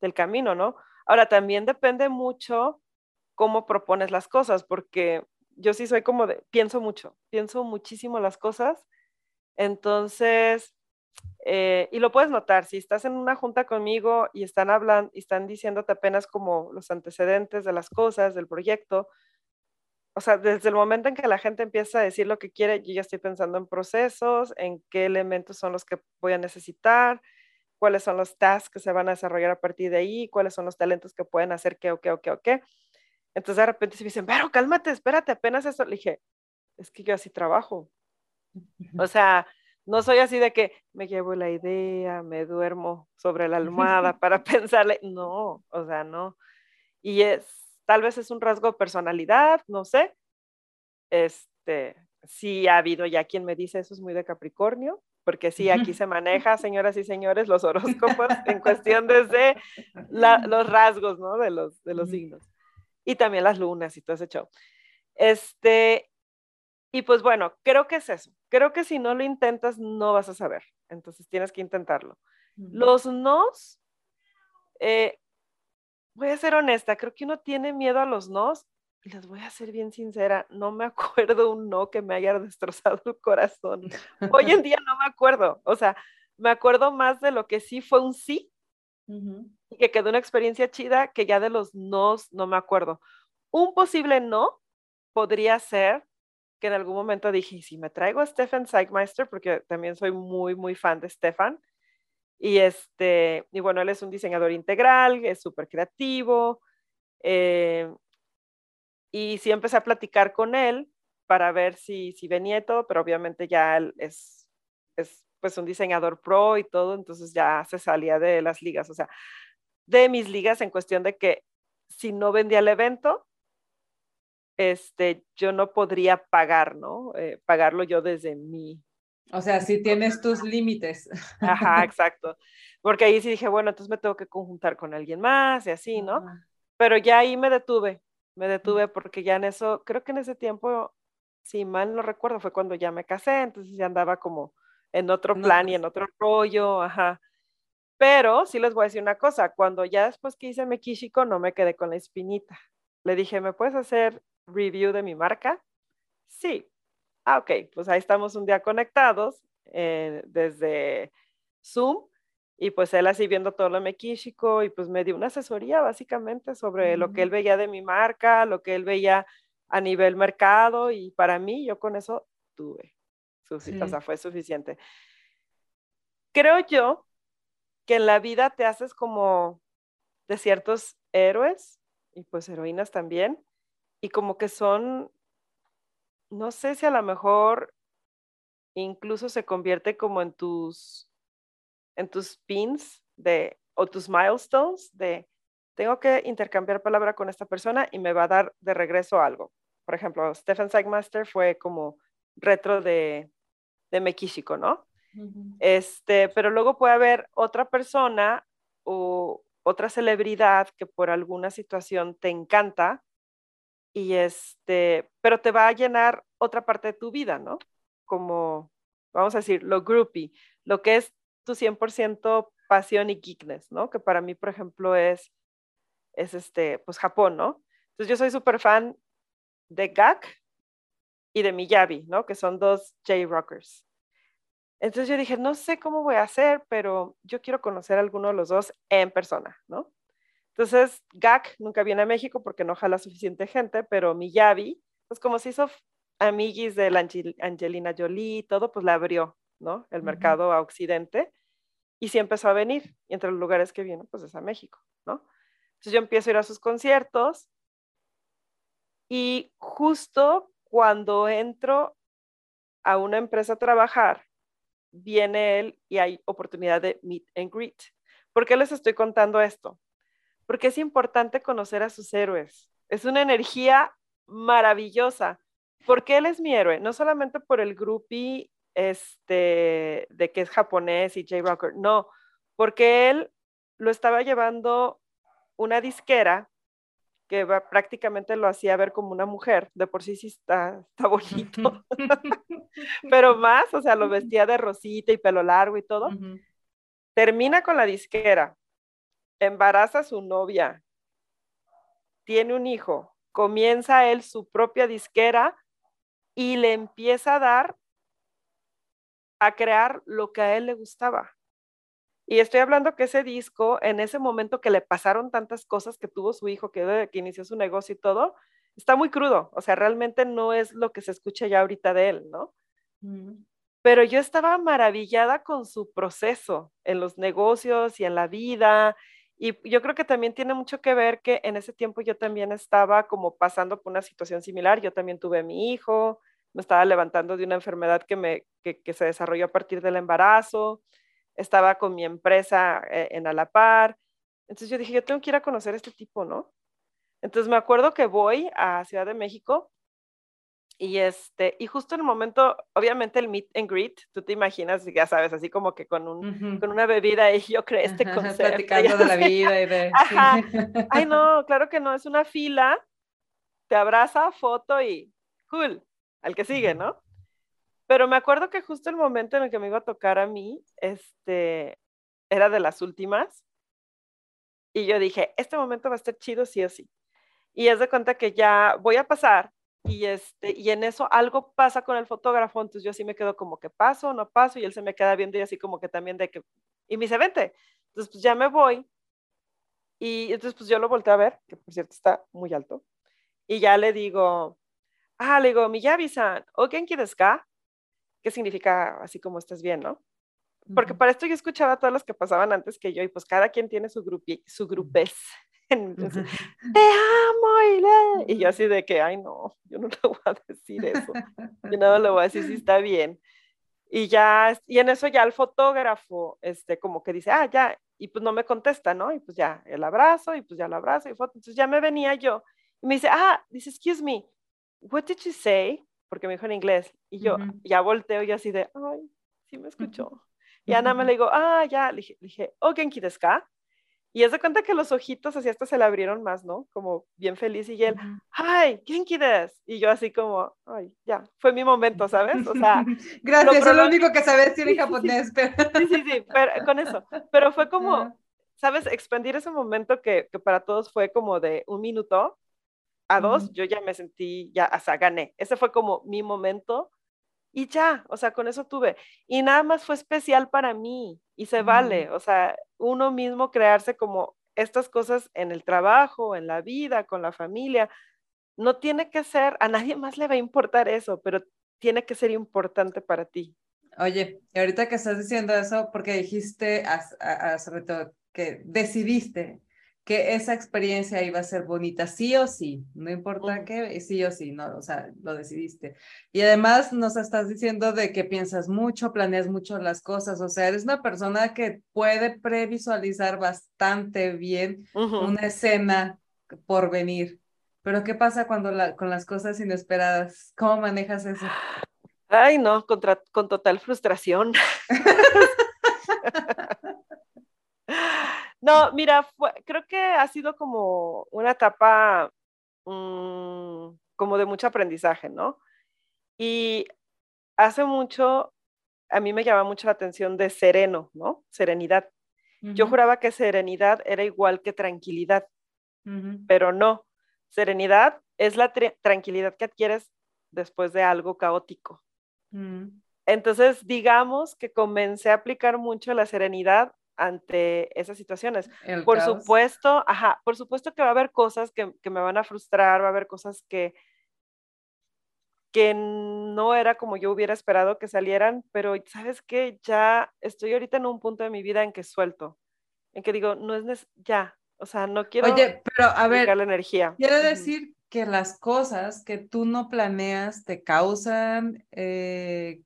del camino, ¿no? Ahora, también depende mucho cómo propones las cosas, porque yo sí soy como de, pienso mucho, pienso muchísimo las cosas, entonces eh, y lo puedes notar, si estás en una junta conmigo y están hablando y están diciéndote apenas como los antecedentes de las cosas, del proyecto, o sea, desde el momento en que la gente empieza a decir lo que quiere, yo ya estoy pensando en procesos, en qué elementos son los que voy a necesitar, cuáles son los tasks que se van a desarrollar a partir de ahí, cuáles son los talentos que pueden hacer qué o qué o qué o qué. Entonces de repente se me dicen, pero cálmate, espérate, apenas eso. Le dije, es que yo así trabajo. O sea, no soy así de que me llevo la idea, me duermo sobre la almohada para pensarle. No, o sea, no. Y es, tal vez es un rasgo de personalidad, no sé. Este, sí ha habido ya quien me dice eso es muy de Capricornio, porque sí, aquí se maneja, señoras y señores, los horóscopos en cuestión desde los rasgos, ¿no? De los, de los signos. Y también las lunas y todo ese show. Este, y pues bueno, creo que es eso. Creo que si no lo intentas, no vas a saber. Entonces tienes que intentarlo. Los nos, eh, voy a ser honesta, creo que uno tiene miedo a los nos y les voy a ser bien sincera, no me acuerdo un no que me haya destrozado el corazón. Hoy en día no me acuerdo, o sea, me acuerdo más de lo que sí fue un sí y que quedó una experiencia chida que ya de los nos no me acuerdo. Un posible no podría ser que en algún momento dije, si me traigo a Stefan Zeigmeister, porque también soy muy, muy fan de Stefan, y este, y bueno, él es un diseñador integral, es súper creativo, eh, y sí empecé a platicar con él para ver si, si venía y todo, pero obviamente ya él es, es pues un diseñador pro y todo, entonces ya se salía de las ligas, o sea, de mis ligas en cuestión de que si no vendía el evento, este, yo no podría pagar, ¿no? Eh, pagarlo yo desde mi... O sea, si tienes tus límites. Ajá, exacto. Porque ahí sí dije, bueno, entonces me tengo que conjuntar con alguien más y así, ¿no? Pero ya ahí me detuve, me detuve porque ya en eso, creo que en ese tiempo, si mal no recuerdo, fue cuando ya me casé, entonces ya andaba como en otro plan y en otro rollo, ajá. Pero sí les voy a decir una cosa, cuando ya después que hice Mekishiko no me quedé con la espinita. Le dije, ¿me puedes hacer review de mi marca? Sí. Ah, ok, pues ahí estamos un día conectados eh, desde Zoom y pues él así viendo todo lo mequístico y pues me dio una asesoría básicamente sobre lo que él veía de mi marca, lo que él veía a nivel mercado y para mí yo con eso tuve, o sea, fue suficiente. Creo yo que en la vida te haces como de ciertos héroes y pues heroínas también, y como que son, no sé si a lo mejor incluso se convierte como en tus, en tus pins de, o tus milestones de, tengo que intercambiar palabra con esta persona y me va a dar de regreso algo. Por ejemplo, Stephen Sagmaster fue como retro de, de Mekishiko, ¿no? Este, pero luego puede haber otra persona o otra celebridad que por alguna situación te encanta y este, pero te va a llenar otra parte de tu vida, ¿no? Como, vamos a decir, lo groupie, lo que es tu 100% pasión y geekness, ¿no? Que para mí, por ejemplo, es, es este, pues Japón, ¿no? Entonces yo soy súper fan de Gak y de Miyabi, ¿no? Que son dos J-Rockers. Entonces yo dije, no sé cómo voy a hacer, pero yo quiero conocer a alguno de los dos en persona, ¿no? Entonces, GAC nunca viene a México porque no jala suficiente gente, pero Miyavi, pues como se hizo amiguis de la Angelina Jolie y todo, pues la abrió, ¿no? El mercado a Occidente y sí empezó a venir. Y entre los lugares que vino, pues es a México, ¿no? Entonces yo empiezo a ir a sus conciertos y justo cuando entro a una empresa a trabajar, viene él y hay oportunidad de meet and greet. ¿Por qué les estoy contando esto? Porque es importante conocer a sus héroes. Es una energía maravillosa, porque él es mi héroe, no solamente por el groupie este, de que es japonés y J-Rocker, no, porque él lo estaba llevando una disquera que prácticamente lo hacía ver como una mujer, de por sí sí está, está bonito, pero más, o sea, lo vestía de rosita y pelo largo y todo. Termina con la disquera, embaraza a su novia, tiene un hijo, comienza él su propia disquera y le empieza a dar a crear lo que a él le gustaba. Y estoy hablando que ese disco, en ese momento que le pasaron tantas cosas que tuvo su hijo, que, que inició su negocio y todo, está muy crudo. O sea, realmente no es lo que se escucha ya ahorita de él, ¿no? Pero yo estaba maravillada con su proceso en los negocios y en la vida Y yo creo que también tiene mucho que ver que en ese tiempo yo también estaba como pasando por una situación similar. Yo también tuve a mi hijo, me estaba levantando de una enfermedad que, me, que, se desarrolló a partir del embarazo, estaba con mi empresa eh, en Alapar. Entonces yo dije, yo tengo que ir a conocer este tipo, ¿no? Entonces me acuerdo que voy a Ciudad de México y este, y justo en el momento, obviamente el meet and greet, tú te imaginas, ya sabes, así como que con, un, con una bebida y yo creo este concepto. Platicando de la vida y de... Ajá. Ay, no, claro que no, es una fila, te abraza, foto y cool, al que sigue, ¿no? Pero me acuerdo que justo el momento en el que me iba a tocar a mí, este, era de las últimas. Y yo dije, este momento va a estar chido sí o sí. Y es de cuenta que ya voy a pasar y, este, y en eso algo pasa con el fotógrafo, entonces yo así me quedo como que paso, no paso, y él se me queda viendo y así como que también de que, y me dice, vente, entonces pues ya me voy, y entonces pues yo lo volteé a ver, que por cierto está muy alto, y ya le digo, ah, le digo, Miyabi-san, ¿o genki desu ka? ¿Qué significa así como estás bien, no? Porque para esto yo escuchaba todos los que pasaban antes que yo, y pues cada quien tiene su, grupi, su grupés. Entonces, te amo y, yo así de que, ay no, yo no le voy a decir eso, yo no le voy a decir si está bien. Y ya, y en eso ya el fotógrafo, este, como que dice, ah, ya, y pues no me contesta, ¿no? Y pues ya, el abrazo, y pues ya el abrazo, y foto. Entonces ya me venía yo, y me dice, ah, dice, excuse me, what did you say? Porque me dijo en inglés, y yo ya volteo y así de, ay, sí me escuchó. Y Ana me le digo, ah, ya, le dije, dije, oh, genki desu ka? Y es de cuenta que los ojitos así hasta se le abrieron más, ¿no? Como bien feliz y él, ¡ay, genki des! Y yo así como, ¡ay, ya! Fue mi momento, ¿sabes? O sea... Gracias, lo, es lo único que sabes decir en japonés, pero... Sí, sí, sí, pero, con eso. Pero fue como, ¿sabes? Expandir ese momento que, que, para todos fue como de un minuto a dos, yo ya me sentí, ya, sea, gané. Ese fue como mi momento y ya, o sea, con eso tuve. Y nada más fue especial para mí y se vale, o sea, uno mismo crearse como estas cosas en el trabajo, en la vida, con la familia. No tiene que ser, a nadie más le va a importar eso, pero tiene que ser importante para ti. Oye, y ahorita que estás diciendo eso, porque dijiste sobre todo que decidiste que esa experiencia iba a ser bonita, sí o sí, no importa qué, sí o sí, no, o sea, lo decidiste. Y además nos estás diciendo de que piensas mucho, planeas mucho las cosas, o sea, eres una persona que puede previsualizar bastante bien una escena por venir. Pero ¿qué pasa cuando la, con las cosas inesperadas? ¿Cómo manejas eso? Ay, no, contra, con total frustración. No, mira, creo que ha sido como una etapa mm, como de mucho aprendizaje, ¿no? Y hace mucho, a mí me llama mucho la atención de sereno, ¿no? Serenidad. Yo juraba que serenidad era igual que tranquilidad, pero no. Serenidad es la tranquilidad que adquieres después de algo caótico. Mm. Entonces, digamos que comencé a aplicar mucho la serenidad ante esas situaciones. por supuesto, ajá, por supuesto que va a haber cosas que, me van a frustrar, va a haber cosas que, que no era como yo hubiera esperado que salieran, pero sabes que ya estoy ahorita en un punto de mi vida en que suelto, en que digo, no es ya, o sea, no quiero Oye, pero a ver, la energía. Quiere decir que las cosas que tú no planeas te causan eh,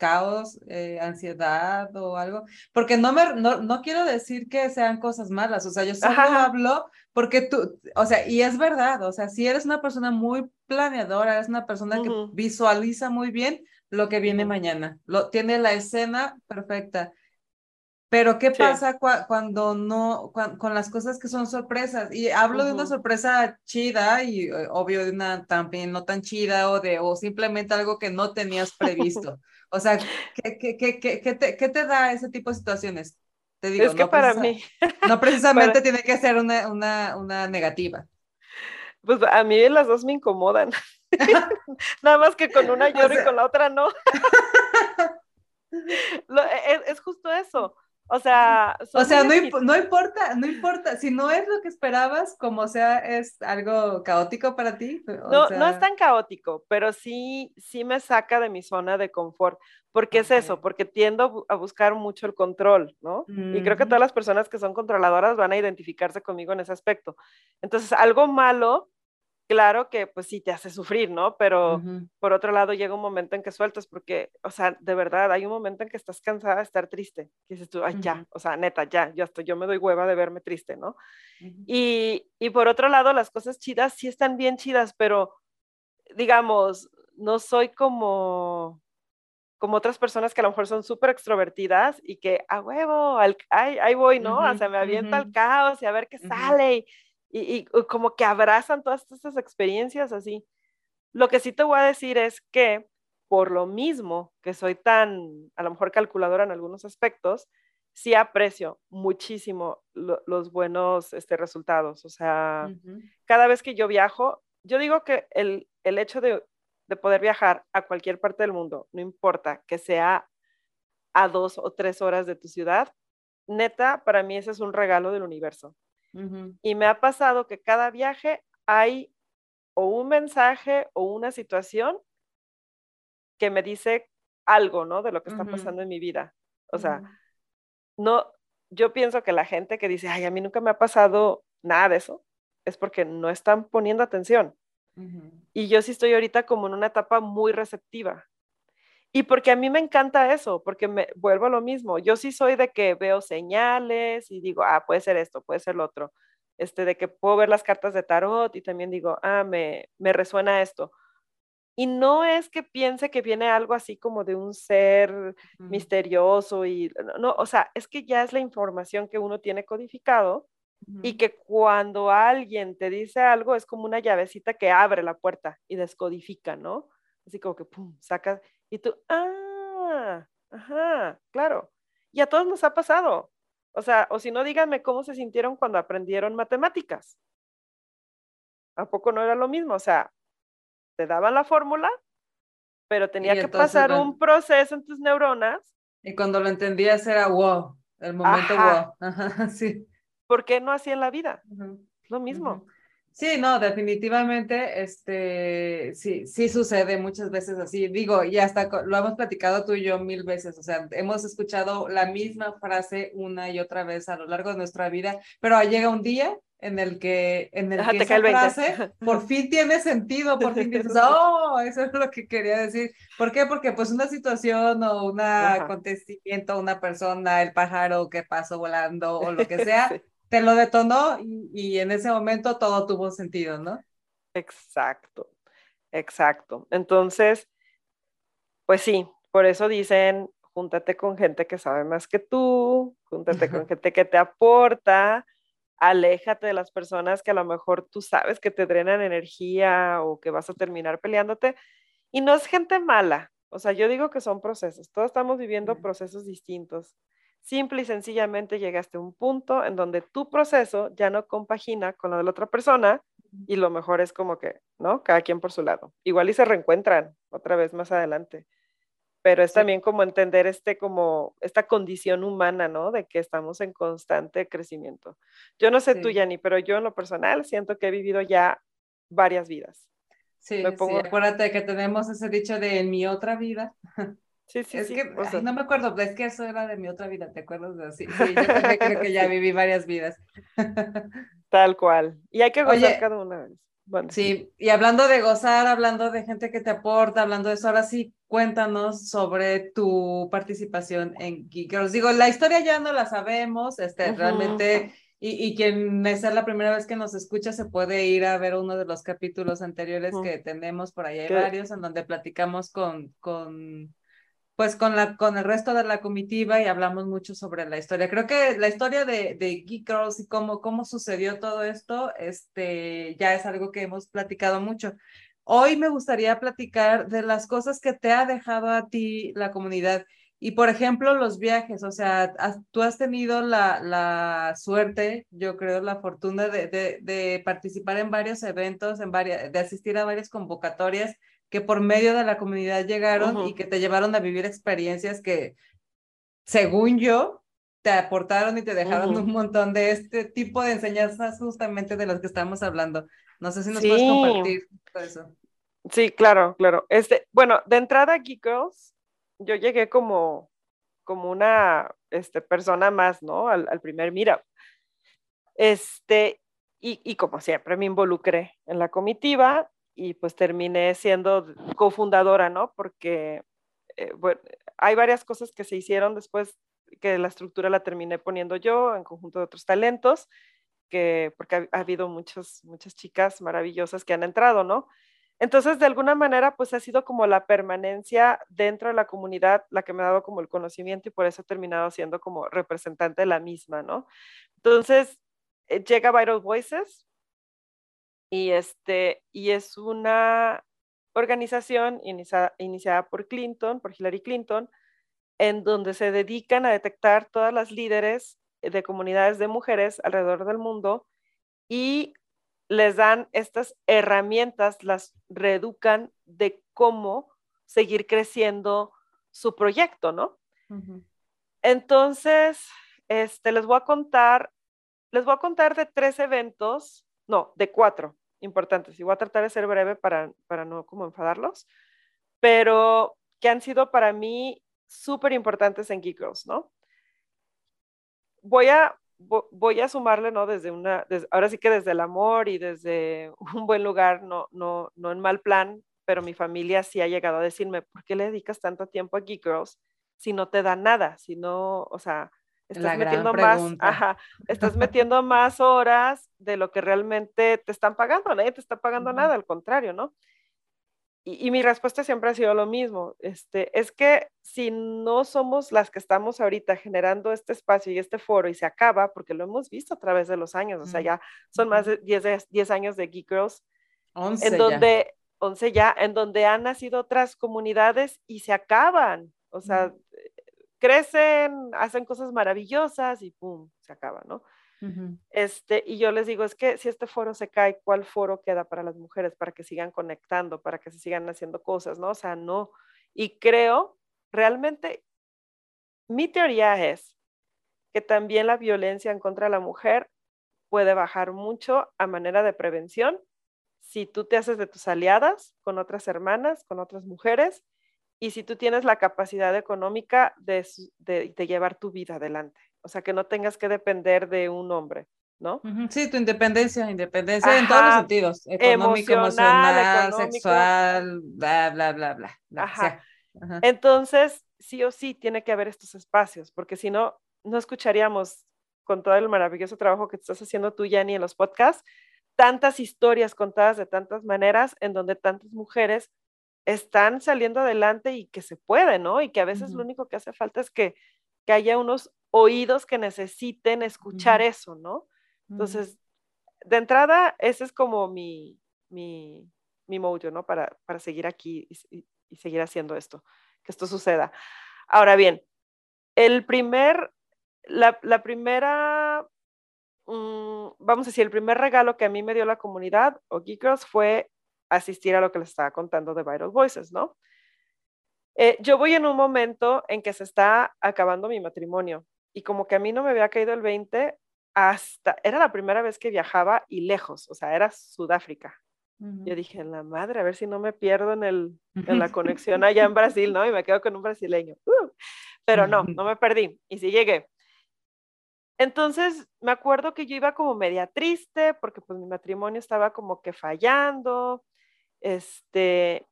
caos, eh, ansiedad o algo, porque no, me, no, no, quiero decir que sean cosas malas, o sea, yo solo hablo porque tú, o sea, y es verdad, o sea, si eres una persona muy planeadora, eres una persona que visualiza muy bien lo que viene mañana, lo, tiene la escena perfecta. Pero ¿qué pasa cuando no, con las cosas que son sorpresas? Y hablo de una sorpresa chida y eh, obvio de una también no tan chida o de o simplemente algo que no tenías previsto. O sea, ¿qué, qué, qué, qué, te, qué te da ese tipo de situaciones? Te digo, es que para mí. No precisamente tiene que ser una, una, una negativa. Pues a mí las dos me incomodan. Nada más que con una lloro y con la otra no. es, es, justo eso. O sea, o sea no, no, importa, no importa, si no es lo que esperabas, como sea, es algo caótico para ti. no, no es tan caótico, pero sí, sí me saca de mi zona de confort, porque es eso, porque tiendo a buscar mucho el control, ¿no? Y creo que todas las personas que son controladoras van a identificarse conmigo en ese aspecto. Entonces, algo malo claro que pues sí te hace sufrir, ¿no? Pero por otro lado llega un momento en que sueltas porque, o sea, de verdad, hay un momento en que estás cansada de estar triste. Y dices tú, ay, ya, o sea, neta, ya, ya estoy, yo me doy hueva de verme triste, ¿no? y, y por otro lado, las cosas chidas sí están bien chidas, pero digamos, no soy como como otras personas que a lo mejor son súper extrovertidas y que a huevo, al, ay, ahí voy, ¿no? o sea, me avienta el caos y a ver qué sale. Y, y, como que abrazan todas estas experiencias así. Lo que sí te voy a decir es que por lo mismo que soy tan, a lo mejor calculadora en algunos aspectos, sí aprecio muchísimo los buenos este, resultados. O sea, cada vez que yo viajo, yo digo que el, el hecho de, de, poder viajar a cualquier parte del mundo, no importa que sea a dos o tres horas de tu ciudad, neta, para mí ese es un regalo del universo. Y me ha pasado que cada viaje hay o un mensaje o una situación que me dice algo, ¿no? De lo que está pasando en mi vida. O sea, no, yo pienso que la gente que dice, ay, a mí nunca me ha pasado nada de eso, es porque no están poniendo atención. Y yo sí estoy ahorita como en una etapa muy receptiva. Y porque a mí me encanta eso, porque me vuelvo a lo mismo. Yo sí soy de que veo señales y digo, ah, puede ser esto, puede ser lo otro. Este, de que puedo ver las cartas de tarot y también digo, ah, me, me resuena esto. Y no es que piense que viene algo así como de un ser misterioso y no, o sea, es que ya es la información que uno tiene codificado y que cuando alguien te dice algo es como una llavecita que abre la puerta y descodifica, ¿no? Así como que, pum, sacas y tú, ah, ajá, claro. Y a todos nos ha pasado. O sea, o si no, díganme cómo se sintieron cuando aprendieron matemáticas. ¿A poco no era lo mismo? O sea, te daban la fórmula, pero tenía que pasar un proceso en tus neuronas. Y cuando lo entendías era wow, el momento wow. sí. ¿Por qué no así en la vida? Lo mismo. Sí, no, definitivamente, este, sí, sí sucede muchas veces así. Digo, y hasta lo hemos platicado tú y yo mil veces, o sea, hemos escuchado la misma frase una y otra vez a lo largo de nuestra vida, pero llega un día en el que, en el que esa frase por fin tiene sentido, por fin dices, oh, eso es lo que quería decir. ¿Por qué? Porque pues una situación o un acontecimiento, una persona, el pájaro que pasó volando o lo que sea, te lo detonó y, en ese momento todo tuvo sentido, ¿no? Exacto, exacto. Entonces, pues sí, por eso dicen, júntate con gente que sabe más que tú, júntate con gente que te aporta, aléjate de las personas que a lo mejor tú sabes que te drenan energía o que vas a terminar peleándote. Y no es gente mala, o sea, yo digo que son procesos, todos estamos viviendo procesos distintos. Simple y sencillamente llegaste a un punto en donde tu proceso ya no compagina con lo de la otra persona y lo mejor es como que, ¿no? Cada quien por su lado. Igual y se reencuentran otra vez más adelante. Pero es también como entender este como esta condición humana, ¿no? De que estamos en constante crecimiento. Yo no sé tú, Yanni, pero yo en lo personal siento que he vivido ya varias vidas. Sí, sí, acuérdate que tenemos ese dicho de en mi otra vida. Sí, sí, es sí. que no me acuerdo, es que eso era de mi otra vida, ¿te acuerdas de así? Sí, yo también creo que ya viví varias vidas. Tal cual. Y hay que gozar cada una. Bueno. Sí, y hablando de gozar, hablando de gente que te aporta, hablando de eso, ahora sí, cuéntanos sobre tu participación en Geek Girls. Digo, la historia ya no la sabemos, este, realmente, y, y, quien sea la primera vez que nos escucha se puede ir a ver uno de los capítulos anteriores que tenemos, por ahí hay varios, en donde platicamos con, con pues con, la, con el resto de la comitiva y hablamos mucho sobre la historia. Creo que la historia de, Geek Girls y cómo, cómo sucedió todo esto, este, ya es algo que hemos platicado mucho. Hoy me gustaría platicar de las cosas que te ha dejado a ti la comunidad. Y por ejemplo, los viajes, o sea, tú has tenido la, la suerte, yo creo, la fortuna de, de, de participar en varios eventos, en varias, de asistir a varias convocatorias que por medio de la comunidad llegaron y que te llevaron a vivir experiencias que, según yo, te aportaron y te dejaron un montón de este tipo de enseñanzas justamente de las que estamos hablando. No sé si nos puedes compartir todo eso. Sí, claro, claro. Este, bueno, de entrada Geek Girls, yo llegué como, como una este, persona más, ¿no? Al, al primer mira. Este, y, y, como siempre me involucré en la comitiva y pues terminé siendo cofundadora, ¿no? Porque eh, hay varias cosas que se hicieron después que la estructura la terminé poniendo yo en conjunto de otros talentos, que, porque ha, habido muchas, muchas chicas maravillosas que han entrado, ¿no? Entonces, de alguna manera, pues ha sido como la permanencia dentro de la comunidad la que me ha dado como el conocimiento y por eso he terminado siendo como representante de la misma, ¿no? Entonces, eh, llega Vital Voices y, este, y es una organización iniciada por Clinton, por Hillary Clinton, en donde se dedican a detectar todas las líderes de comunidades de mujeres alrededor del mundo y les dan estas herramientas, las reeducan de cómo seguir creciendo su proyecto, ¿no? Entonces, este, les voy a contar, les voy a contar de tres eventos, no, de cuatro importantes. Y voy a tratar de ser breve para, para no como enfadarlos, pero que han sido para mí súper importantes en Geek Girls, ¿no? Voy a, voy a sumarle, ¿no? Desde una, ahora sí que desde el amor y desde un buen lugar, no, no, no en mal plan, pero mi familia sí ha llegado a decirme, ¿por qué le dedicas tanto tiempo a Geek Girls si no te da nada? Si no, o sea, estás metiendo más, ajá, estás metiendo más horas de lo que realmente te están pagando, nadie te está pagando nada, al contrario, ¿no? Y, mi respuesta siempre ha sido lo mismo, este, es que si no somos las que estamos ahorita generando este espacio y este foro y se acaba, porque lo hemos visto a través de los años, o sea, ya son más de 10, 10 años de Geek Girls, 11 en donde, ya. 11 ya, en donde han nacido otras comunidades y se acaban, o sea, crecen, hacen cosas maravillosas y pum, se acaba, ¿no? este, y yo les digo, es que si este foro se cae, ¿cuál foro queda para las mujeres? Para que sigan conectando, para que se sigan haciendo cosas, ¿no? O sea, no. Y creo, realmente, mi teoría es que también la violencia en contra de la mujer puede bajar mucho a manera de prevención si tú te haces de tus aliadas con otras hermanas, con otras mujeres, y si tú tienes la capacidad económica de, de, llevar tu vida adelante. O sea, que no tengas que depender de un hombre, ¿no? Sí, tu independencia, independencia en todos los sentidos, económico, emocional, sexual, bla, bla, bla, bla. Ajá. Entonces, sí o sí tiene que haber estos espacios, porque si no, no escucharíamos con todo el maravilloso trabajo que estás haciendo tú, Jenny, en los podcasts, tantas historias contadas de tantas maneras en donde tantas mujeres están saliendo adelante y que se puede, ¿no? Y que a veces lo único que hace falta es que, que, haya unos oídos que necesiten escuchar eso, ¿no? Entonces, de entrada, ese es como mi, mi, mi mojo, ¿no? Para, para seguir aquí y, y, seguir haciendo esto, que esto suceda. Ahora bien, el primer, la, la primera, mm, vamos a decir, el primer regalo que a mí me dio la comunidad o Geekers fue asistir a lo que les estaba contando de Vital Voices, ¿no? Eh, yo voy en un momento en que se está acabando mi matrimonio y como que a mí no me había caído el 20 hasta, era la primera vez que viajaba y lejos, o sea, era Sudáfrica. Yo dije, la madre, a ver si no me pierdo en, el, en la conexión allá en Brasil, ¿no? Y me quedo con un brasileño. Uh, pero no, no me perdí y sí llegué. Entonces, me acuerdo que yo iba como media triste porque pues mi matrimonio estaba como que fallando, este,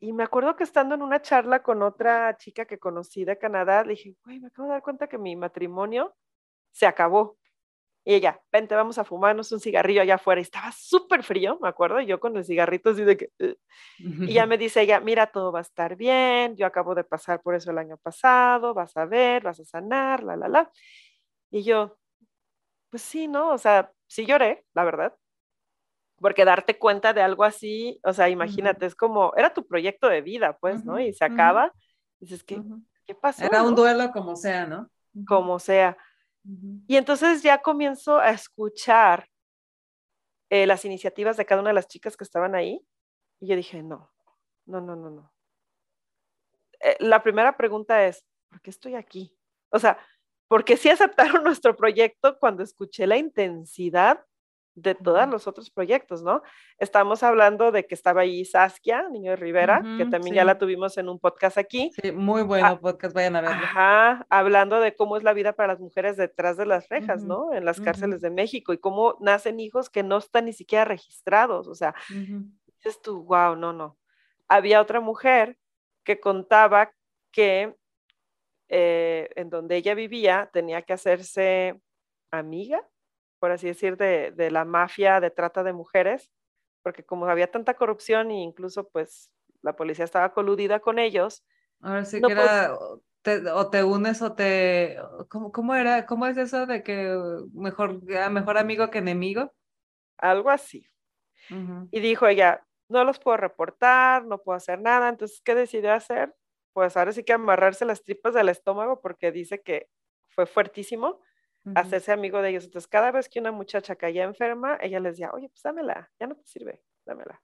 y me acuerdo que estando en una charla con otra chica que conocí de Canadá, le dije, güey, me acabo de dar cuenta que mi matrimonio se acabó. Y ella, vente, vamos a fumarnos un cigarrillo allá afuera. Y estaba súper frío, me acuerdo, y yo con el cigarrito así de que... Y ya me dice ella, mira, todo va a estar bien, yo acabo de pasar por eso el año pasado, vas a ver, vas a sanar, la, la, la. Y yo, pues sí, ¿no? O sea, sí lloré, la verdad, porque darte cuenta de algo así, o sea, imagínate, es como, era tu proyecto de vida, pues, ¿no? Y se acaba, dices, ¿qué, ¿qué pasó? Era un duelo como sea, ¿no? Como sea. Y entonces ya comienzo a escuchar eh, las iniciativas de cada una de las chicas que estaban ahí, y yo dije, no, no, no, no, no. Eh, la primera pregunta es, ¿por qué estoy aquí? O sea, porque sí aceptaron nuestro proyecto cuando escuché la intensidad de todos los otros proyectos, ¿no? Estamos hablando de que estaba ahí Saskia, Niño de Rivera, que también ya la tuvimos en un podcast aquí. Sí, muy bueno ah, podcast, vayan a verlo. Ajá, hablando de cómo es la vida para las mujeres detrás de las rejas, ¿no? En las cárceles de México y cómo nacen hijos que no están ni siquiera registrados, o sea, dices tú, wow, no, no. Había otra mujer que contaba que eh, en donde ella vivía tenía que hacerse amiga por así decir, de, la mafia de trata de mujeres, porque como había tanta corrupción e incluso pues la policía estaba coludida con ellos. Ahora sí que era, o te unes o te, ¿cómo, ¿cómo, era? ¿Cómo es eso de que mejor, mejor amigo que enemigo? Algo así. Y dijo ella, no los puedo reportar, no puedo hacer nada, entonces, ¿qué decidió hacer? Pues ahora sí que amarrarse las tripas del estómago porque dice que fue fuertísimo hacerse amigo de ellos. Entonces, cada vez que una muchacha caía enferma, ella les decía, oye, pues dámela, ya no te sirve, dámela.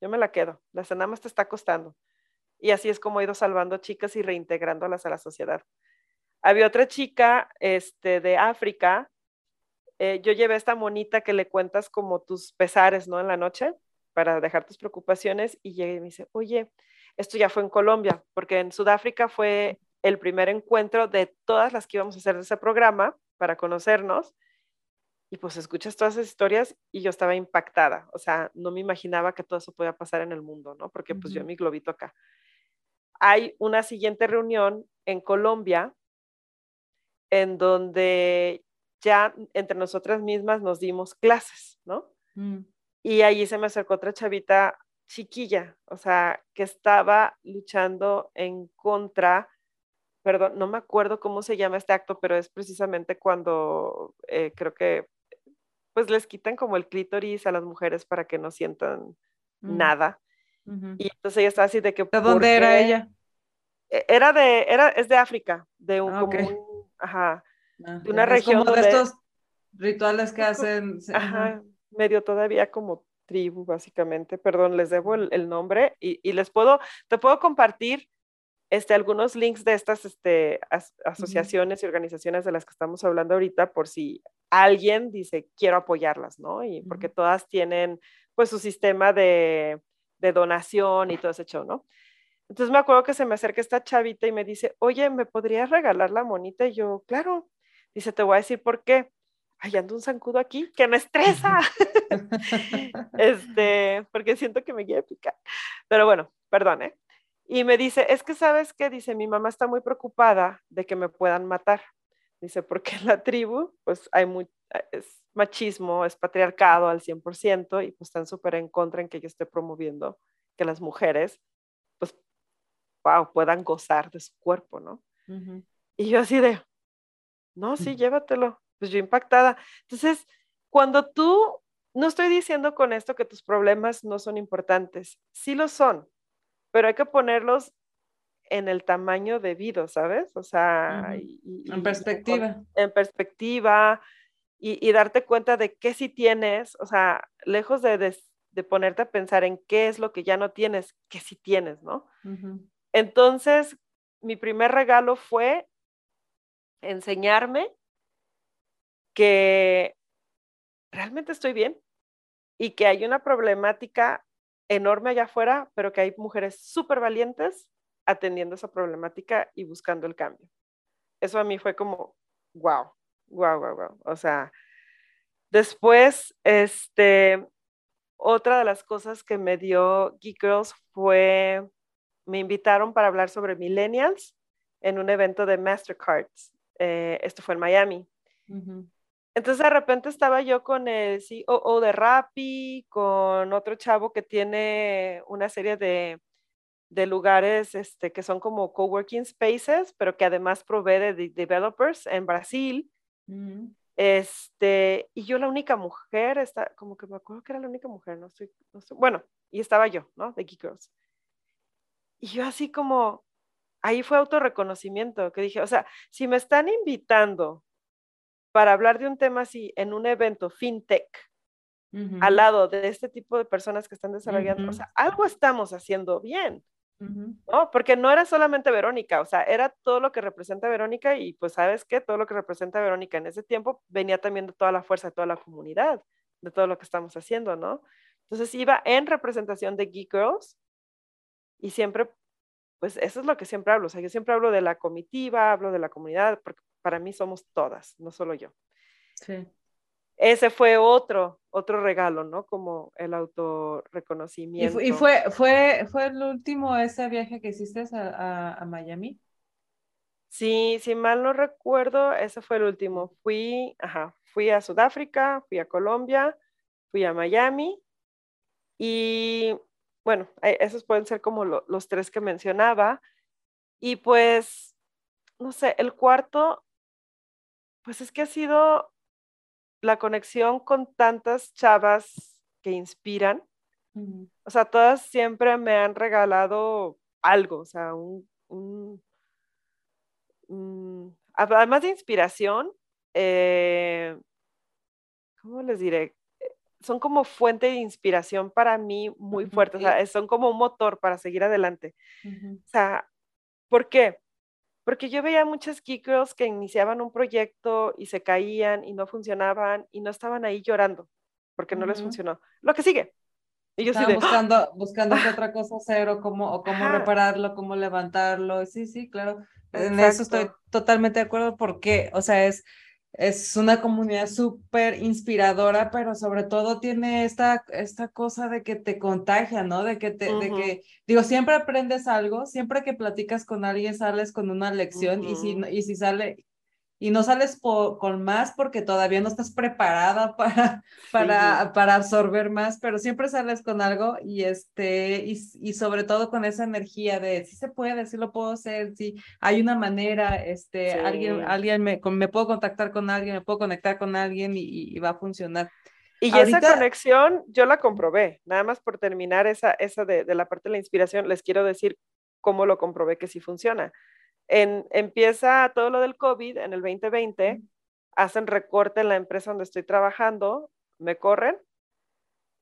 Yo me la quedo, la cena más te está costando. Y así es como he ido salvando chicas y reintegrándolas a la sociedad. Había otra chica este, de África, eh, yo llevé esta monita que le cuentas como tus pesares, ¿no? En la noche, para dejar tus preocupaciones, y llegué y me dice, oye, esto ya fue en Colombia, porque en Sudáfrica fue el primer encuentro de todas las que íbamos a hacer de ese programa, para conocernos. Y pues escuchas todas esas historias y yo estaba impactada. O sea, no me imaginaba que todo eso podía pasar en el mundo, ¿no? Porque pues yo mi globito acá. Hay una siguiente reunión en Colombia en donde ya entre nosotras mismas nos dimos clases, ¿no? Mm. Y allí se me acercó otra chavita chiquilla, o sea, que estaba luchando en contra perdón, no me acuerdo cómo se llama este acto, pero es precisamente cuando eh, creo que pues les quitan como el clítoris a las mujeres para que no sientan mm. nada. Y entonces ella está así de que... ¿De dónde era ella? E, era de, era, es de África, de un, ah, ajá, ah, de una región. Como de estos rituales que hacen. Ajá, medio todavía como tribu, básicamente. Perdón, les debo el, nombre y, y, les puedo, te puedo compartir este, algunos links de estas este, asociaciones y organizaciones de las que estamos hablando ahorita por si alguien dice quiero apoyarlas, ¿no? Y porque todas tienen pues su sistema de, de donación y todo ese show, ¿no? Entonces me acuerdo que se me acerca esta chavita y me dice, oye, ¿me podrías regalar la monita? Y yo, claro. Dice, te voy a decir por qué. Ay, ando un zancudo aquí que me estresa. este, porque siento que me quiere picar. Pero bueno, perdón, ¿eh? Y me dice, es que sabes qué, dice, mi mamá está muy preocupada de que me puedan matar. Dice, porque en la tribu, pues hay muy, es machismo, es patriarcado al 100% y pues están súper en contra en que yo esté promoviendo que las mujeres, pues, wow, puedan gozar de su cuerpo, ¿no? Y yo así de, no, sí, llévatelo. Pues yo impactada. Entonces, cuando tú, no estoy diciendo con esto que tus problemas no son importantes, sí lo son, pero hay que ponerlos en el tamaño debido, ¿sabes? O sea, en perspectiva. en perspectiva y, darte cuenta de qué sí tienes, o sea, lejos de, ponerte a pensar en qué es lo que ya no tienes, qué sí tienes, ¿no? Entonces, mi primer regalo fue enseñarme que realmente estoy bien y que hay una problemática enorme allá afuera, pero que hay mujeres súper valientes atendiendo esa problemática y buscando el cambio. Eso a mí fue como, wow, wow, wow, wow. O sea, después, este, otra de las cosas que me dio Geek Girls fue, me invitaron para hablar sobre millennials en un evento de Mastercards. Eh, esto fue en Miami. Entonces de repente estaba yo con el COO de Rappi, con otro chavo que tiene una serie de, lugares este, que son como coworking spaces, pero que además provee de, developers en Brasil. Mm. Este, y yo la única mujer, está, como que me acuerdo que era la única mujer, no estoy, bueno, y estaba yo, ¿no? De Geek Girls. Y yo así como, ahí fue autorreconocimiento, que dije, o sea, si me están invitando para hablar de un tema así en un evento fintech, al lado de este tipo de personas que están desarrollando, o sea, algo estamos haciendo bien. ¿no? Porque no era solamente Verónica, o sea, era todo lo que representa Verónica y pues sabes qué, todo lo que representa Verónica en ese tiempo venía también de toda la fuerza de toda la comunidad, de todo lo que estamos haciendo, ¿no? Entonces iba en representación de Geek Girls y siempre, pues eso es lo que siempre hablo, o sea, yo siempre hablo de la comitiva, hablo de la comunidad, porque para mí somos todas, no solo yo. Sí ese fue otro, otro regalo, ¿no? Como el autorreconocimiento. ¿Y, fue, fue, fue el último ese viaje que hiciste a, a, Miami? Sí, si mal no recuerdo, ese fue el último. Fui, ajá, fui a Sudáfrica, fui a Colombia, fui a Miami y bueno, e, esos pueden ser como los tres que mencionaba. Y pues, no sé, el cuarto, pues es que ha sido la conexión con tantas chavas que inspiran. O sea, todas siempre me han regalado algo, o sea, un, además de inspiración, eh, ¿cómo les diré? Son como fuente de inspiración para mí muy fuerte, o sea, son como un motor para seguir adelante. O sea, ¿por qué? Porque yo veía muchas geek girls que iniciaban un proyecto y se caían y no funcionaban y no estaban ahí llorando porque no les funcionó. Lo que sigue. Y yo Estaban buscando, buscando otra cosa hacer o cómo, o cómo repararlo, cómo levantarlo. Sí, sí, claro. En eso estoy totalmente de acuerdo porque, o sea, es, es una comunidad súper inspiradora, pero sobre todo tiene esta, esta cosa de que te contagia, ¿no? De que, te, de que, digo, siempre aprendes algo, siempre que platicas con alguien sales con una lección y, si, y si sale, y no sales con más porque todavía no estás preparada para, para, para absorber más, pero siempre sales con algo y, este, y, y, sobre todo con esa energía de si se puede, si lo puedo hacer, si hay una manera, este, alguien, alguien me, me puedo contactar con alguien, me puedo conectar con alguien y, va a funcionar. Y esa conexión yo la comprobé, nada más por terminar esa, esa de, de la parte de la inspiración, les quiero decir cómo lo comprobé que sí funciona empieza todo lo del COVID en el 2020, hacen recorte en la empresa donde estoy trabajando, me corren,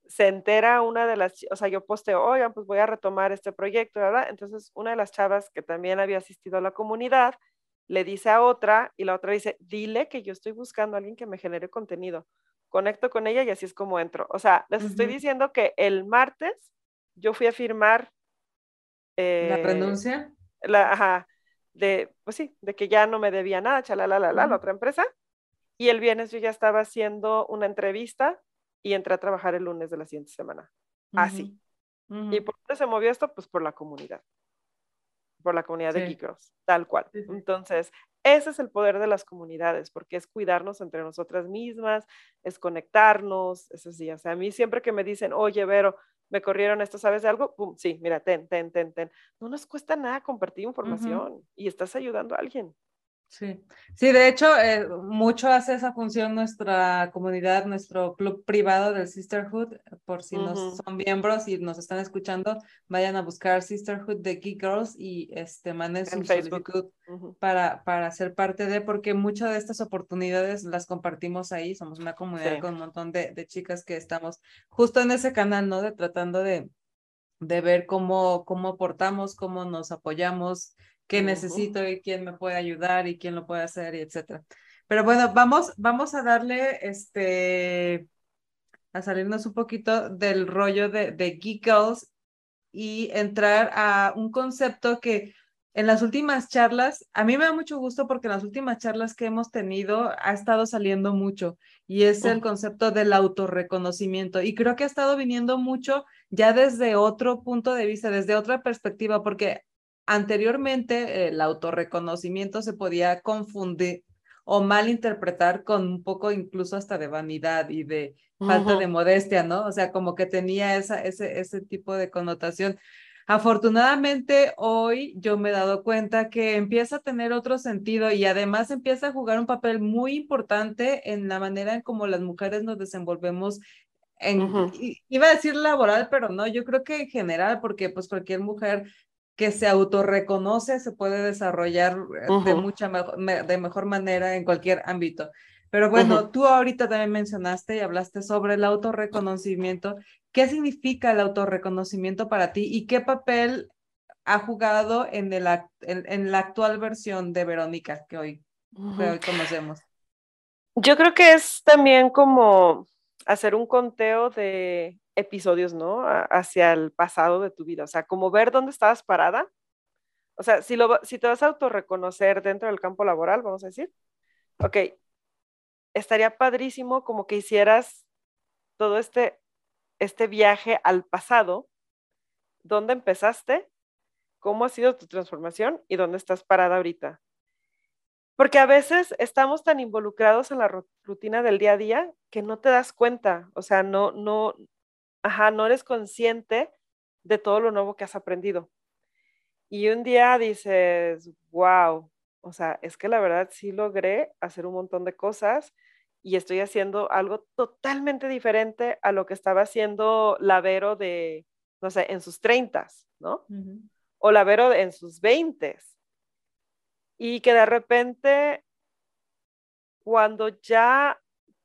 se entera una de las, o sea, yo posteo, oigan, pues voy a retomar este proyecto, ¿verdad? Entonces, una de las chavas que también había asistido a la comunidad, le dice a otra y la otra dice, dile que yo estoy buscando a alguien que me genere contenido. Conecto con ella y así es como entro. O sea, les estoy diciendo que el martes yo fui a firmar... ¿La eh, renuncia? La, ajá, de, pues sí, de que ya no me debía nada, chalala, la, la, la otra empresa. Y el viernes yo ya estaba haciendo una entrevista y entré a trabajar el lunes de la siguiente semana. Así. ¿Y por qué se movió esto? Pues por la comunidad. Por la comunidad de Geekros, tal cual. Entonces, ese es el poder de las comunidades, porque es cuidarnos entre nosotras mismas, es conectarnos, eso sí. O sea, a mí siempre que me dicen, oye, Vero, me corrieron esto, ¿sabes de algo? Pum, sí, mira, ten, ten, ten, ten. No nos cuesta nada compartir información y estás ayudando a alguien. Sí, sí, de hecho, eh, mucho hace esa función nuestra comunidad, nuestro club privado del Sisterhood, por si no son miembros y nos están escuchando, vayan a buscar Sisterhood de Geek Girls y este, manden su solicitud para, para ser parte de, porque muchas de estas oportunidades las compartimos ahí, somos una comunidad con un montón de, de chicas que estamos justo en ese canal, ¿no? De tratando de, de ver cómo, cómo aportamos, cómo nos apoyamos, qué necesito y quién me puede ayudar y quién lo puede hacer y etcétera. Pero bueno, vamos, vamos a darle este, a salirnos un poquito del rollo de, de Geek y entrar a un concepto que en las últimas charlas, a mí me da mucho gusto porque en las últimas charlas que hemos tenido ha estado saliendo mucho y es el concepto del autorreconocimiento. Y creo que ha estado viniendo mucho ya desde otro punto de vista, desde otra perspectiva, porque anteriormente el autorreconocimiento se podía confundir o malinterpretar con un poco incluso hasta de vanidad y de falta de modestia, ¿no? O sea, como que tenía esa, ese, ese tipo de connotación. Afortunadamente hoy yo me he dado cuenta que empieza a tener otro sentido y además empieza a jugar un papel muy importante en la manera en cómo las mujeres nos desenvolvemos en, iba a decir laboral, pero no, yo creo que en general, porque pues cualquier mujer que se autorreconoce se puede desarrollar eh, de mucha mejor, de mejor manera en cualquier ámbito. Pero bueno, tú ahorita también mencionaste y hablaste sobre el autorreconocimiento. ¿Qué significa el autorreconocimiento para ti y qué papel ha jugado en, el, en, la actual versión de Verónica que hoy, que hoy conocemos? Yo creo que es también como hacer un conteo de episodios, ¿no? hacia el pasado de tu vida, o sea, como ver dónde estabas parada. O sea, si, lo, si te vas a autorreconocer dentro del campo laboral, vamos a decir, ok, estaría padrísimo como que hicieras todo este, este viaje al pasado, dónde empezaste, cómo ha sido tu transformación y dónde estás parada ahorita. Porque a veces estamos tan involucrados en la rutina del día a día que no te das cuenta, o sea, no, no, ajá, no eres consciente de todo lo nuevo que has aprendido. Y un día dices, wow, o sea, es que la verdad sí logré hacer un montón de cosas y estoy haciendo algo totalmente diferente a lo que estaba haciendo Lavero de, no sé, en sus treintas, ¿no? O Lavero en sus veintes. Y que de repente, cuando ya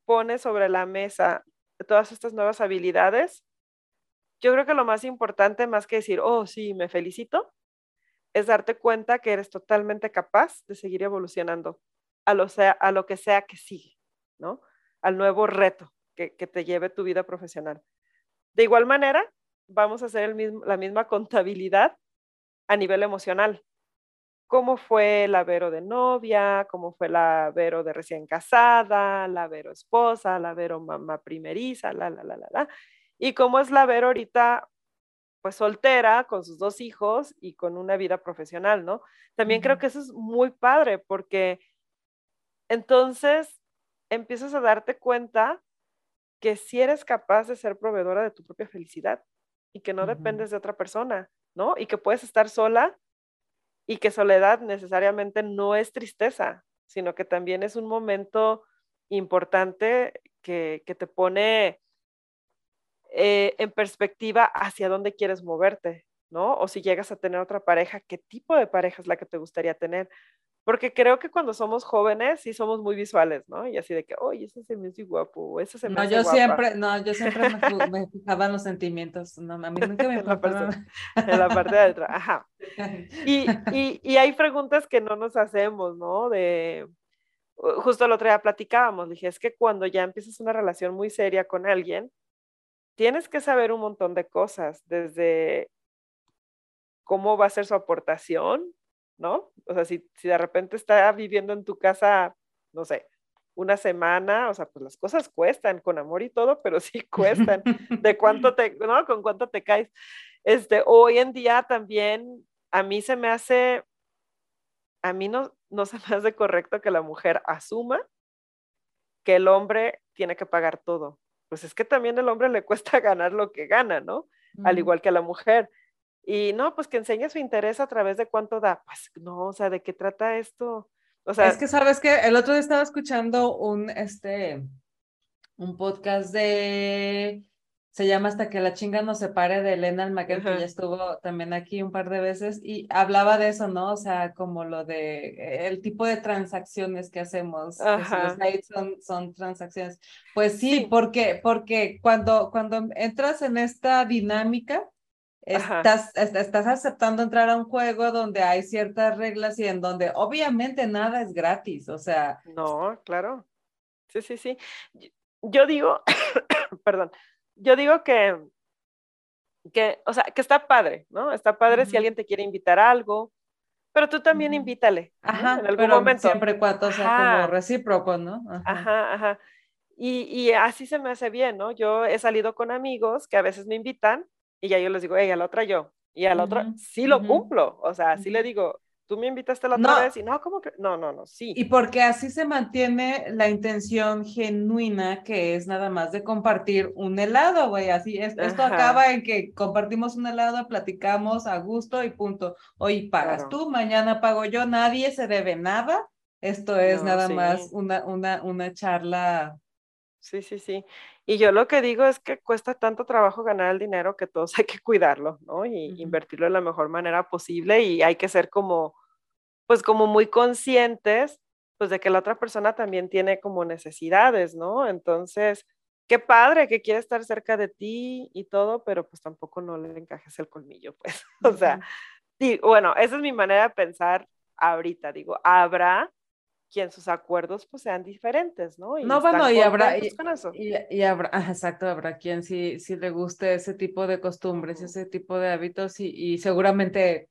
pones sobre la mesa todas estas nuevas habilidades, yo creo que lo más importante, más que decir, oh, sí, me felicito, es darte cuenta que eres totalmente capaz de seguir evolucionando a lo, sea, a lo que sea que sigue, ¿no? Al nuevo reto que, te lleve tu vida profesional. De igual manera, vamos a hacer el mismo, la misma contabilidad a nivel emocional. ¿Cómo fue la Vero de novia? ¿Cómo fue la Vero de recién casada? ¿La Vero esposa? ¿La Vero mamá primeriza? La, la, la, la, la. ¿Y cómo es la Vero ahorita pues soltera con sus dos hijos y con una vida profesional, ¿no? También creo que eso es muy padre porque entonces empiezas a darte cuenta que si eres capaz de ser proveedora de tu propia felicidad y que no dependes de otra persona, ¿no? Y que puedes estar sola y que soledad necesariamente no es tristeza, sino que también es un momento importante que, que te pone eh, en perspectiva hacia dónde quieres moverte, ¿no? O si llegas a tener otra pareja, ¿qué tipo de pareja es la que te gustaría tener? Porque creo que cuando somos jóvenes sí somos muy visuales, ¿no? Y así de que, oye, ese se me hace guapo, ese se me no, yo siempre, no, yo siempre me, fijaba en los sentimientos, no, a mí nunca me en, la parte, en la parte de atrás, ajá. Y, y, y hay preguntas que no nos hacemos, ¿no? De, justo el otro día platicábamos, dije, es que cuando ya empiezas una relación muy seria con alguien, tienes que saber un montón de cosas, desde cómo va a ser su aportación, ¿no? O sea, si, de repente está viviendo en tu casa, no sé, una semana, o sea, pues las cosas cuestan, con amor y todo, pero sí cuestan. De cuánto te, ¿no? Con cuánto te caes. Este, hoy en día también a mí se me hace, a mí no, no se me hace correcto que la mujer asuma que el hombre tiene que pagar todo pues es que también el hombre le cuesta ganar lo que gana, ¿no? Al igual que a la mujer. Y no, pues que enseñe su interés a través de cuánto da. Pues no, o sea, ¿de qué trata esto? O sea, es que sabes que el otro día estaba escuchando un, este, un podcast de se llama Hasta que la chinga nos separe de Elena Almaguer, que ya estuvo también aquí un par de veces, y hablaba de eso, ¿no? O sea, como lo de el tipo de transacciones que hacemos, que son, son transacciones. Pues sí, Porque, porque cuando, cuando entras en esta dinámica, Estás, estás aceptando entrar a un juego donde hay ciertas reglas y en donde obviamente nada es gratis, o sea. No, claro. Sí, sí, sí. Yo digo, perdón, yo digo que, que, o sea, que está padre, ¿no? Está padre si alguien te quiere invitar a algo, pero tú también invítale. Ajá, en algún momento. Siempre cuando sea como recíproco, ¿no? Ajá, ajá. Y, y, así se me hace bien, ¿no? Yo he salido con amigos que a veces me invitan y ya yo les digo, hey, a la otra yo. Y a la otra sí lo cumplo. O sea, sí le digo, tú me invitaste la otra vez y no, ¿cómo que? No, no, no, sí. Y porque así se mantiene la intención genuina que es nada más de compartir un helado, güey, así es, esto acaba en que compartimos un helado, platicamos a gusto y punto. Hoy pagas tú, mañana pago yo, nadie se debe nada. Esto es nada más una, una, una charla. Sí, sí, sí. Y yo lo que digo es que cuesta tanto trabajo ganar el dinero que todos hay que cuidarlo, ¿no? Y invertirlo de la mejor manera posible y hay que ser como, pues como muy conscientes, pues de que la otra persona también tiene como necesidades, ¿no? Entonces, qué padre que quiere estar cerca de ti y todo, pero pues tampoco no le encajes el colmillo, pues. O sea, Sí, bueno, esa es mi manera de pensar ahorita. Digo, habrá quien sus acuerdos pues sean diferentes, ¿no? no, bueno, y habrá, y, habrá, exacto, habrá quien sí, sí le guste ese tipo de costumbres, ese tipo de hábitos y, y seguramente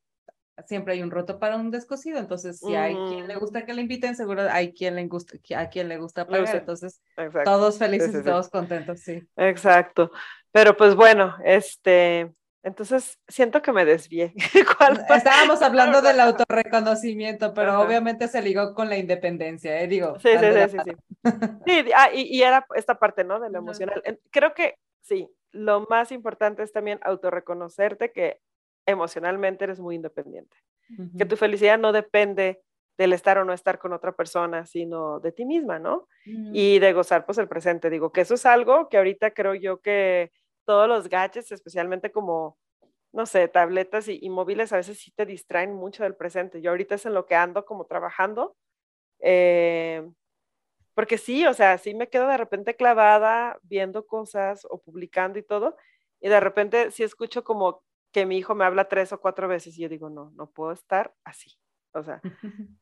siempre hay un roto para un descosido, entonces si hay quien le gusta que le inviten, seguro hay quien le gusta, a quien le gusta pagar, entonces todos felices y todos contentos, sí. Exacto, pero pues bueno, este, entonces siento que me desvié. Estábamos hablando del autorreconocimiento, pero obviamente se ligó con la independencia, ¿eh? digo. Sí, sí, sí, sí, sí. ah, y, y, era esta parte, ¿no? De lo emocional. Creo que sí, lo más importante es también autorreconocerte que emocionalmente eres muy independiente. Que tu felicidad no depende del estar o no estar con otra persona, sino de ti misma, ¿no? Y de gozar pues el presente. Digo que eso es algo que ahorita creo yo que todos los gadgets, especialmente como, no sé, tabletas y, móviles, a veces sí te distraen mucho del presente. Yo ahorita es en lo que ando como trabajando. Eh, porque sí, o sea, sí me quedo de repente clavada viendo cosas o publicando y todo, y de repente sí escucho como que mi hijo me habla tres o cuatro veces y yo digo, no, no puedo estar así. O sea,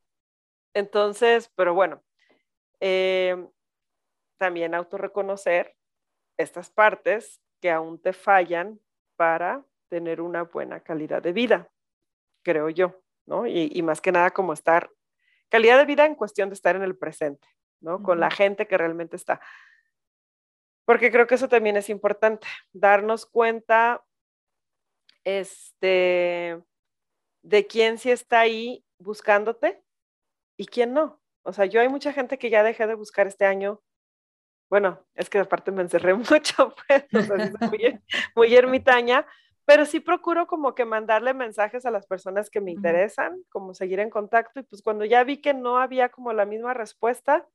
entonces, pero bueno, eh, también autorreconocer estas partes que aún te fallan para tener una buena calidad de vida, creo yo, ¿no? Y, más que nada como estar, calidad de vida en cuestión de estar en el presente, ¿no? Con la gente que realmente está. Porque creo que eso también es importante, darnos cuenta este, de quién sí está ahí buscándote y quién no. O sea, yo hay mucha gente que ya dejé de buscar este año. Bueno, es que aparte me encerré mucho, pues, muy, ermitaña, pero sí procuro como que mandarle mensajes a las personas que me interesan, como seguir en contacto. Y pues cuando ya vi que no había como la misma respuesta,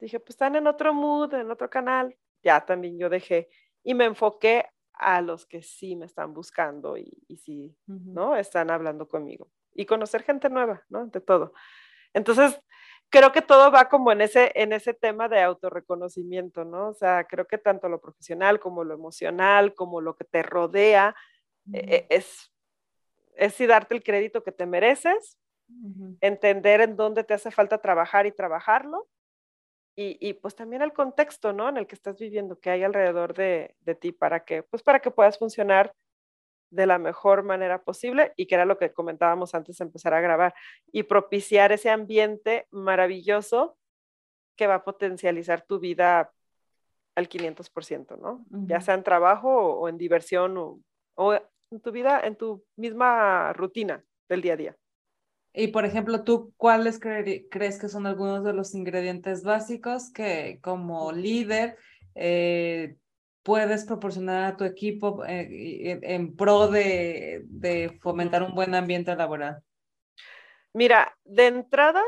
dije, pues están en otro mood, en otro canal. Ya también yo dejé y me enfoqué a los que sí me están buscando y, y sí, ¿no? Están hablando conmigo. Y conocer gente nueva, ¿no? Ante todo. Entonces, creo que todo va como en ese, en ese tema de autorreconocimiento, ¿no? O sea, creo que tanto lo profesional como lo emocional, como lo que te rodea, e, e, es, es sí darte el crédito que te mereces, entender en dónde te hace falta trabajar y trabajarlo, y, pues también el contexto, ¿no? En el que estás viviendo, que hay alrededor de, ti para que, pues para que puedas funcionar de la mejor manera posible y que era lo que comentábamos antes de empezar a grabar y propiciar ese ambiente maravilloso que va a potencializar tu vida al 500%, ¿no? Ya sea en trabajo o, en diversión o, o, en tu vida, en tu misma rutina del día a día. Y por ejemplo, ¿tú cuáles crees que son algunos de los ingredientes básicos que como líder eh, puedes proporcionar a tu equipo eh, en pro de, de, fomentar un buen ambiente laboral? Mira, de entrada,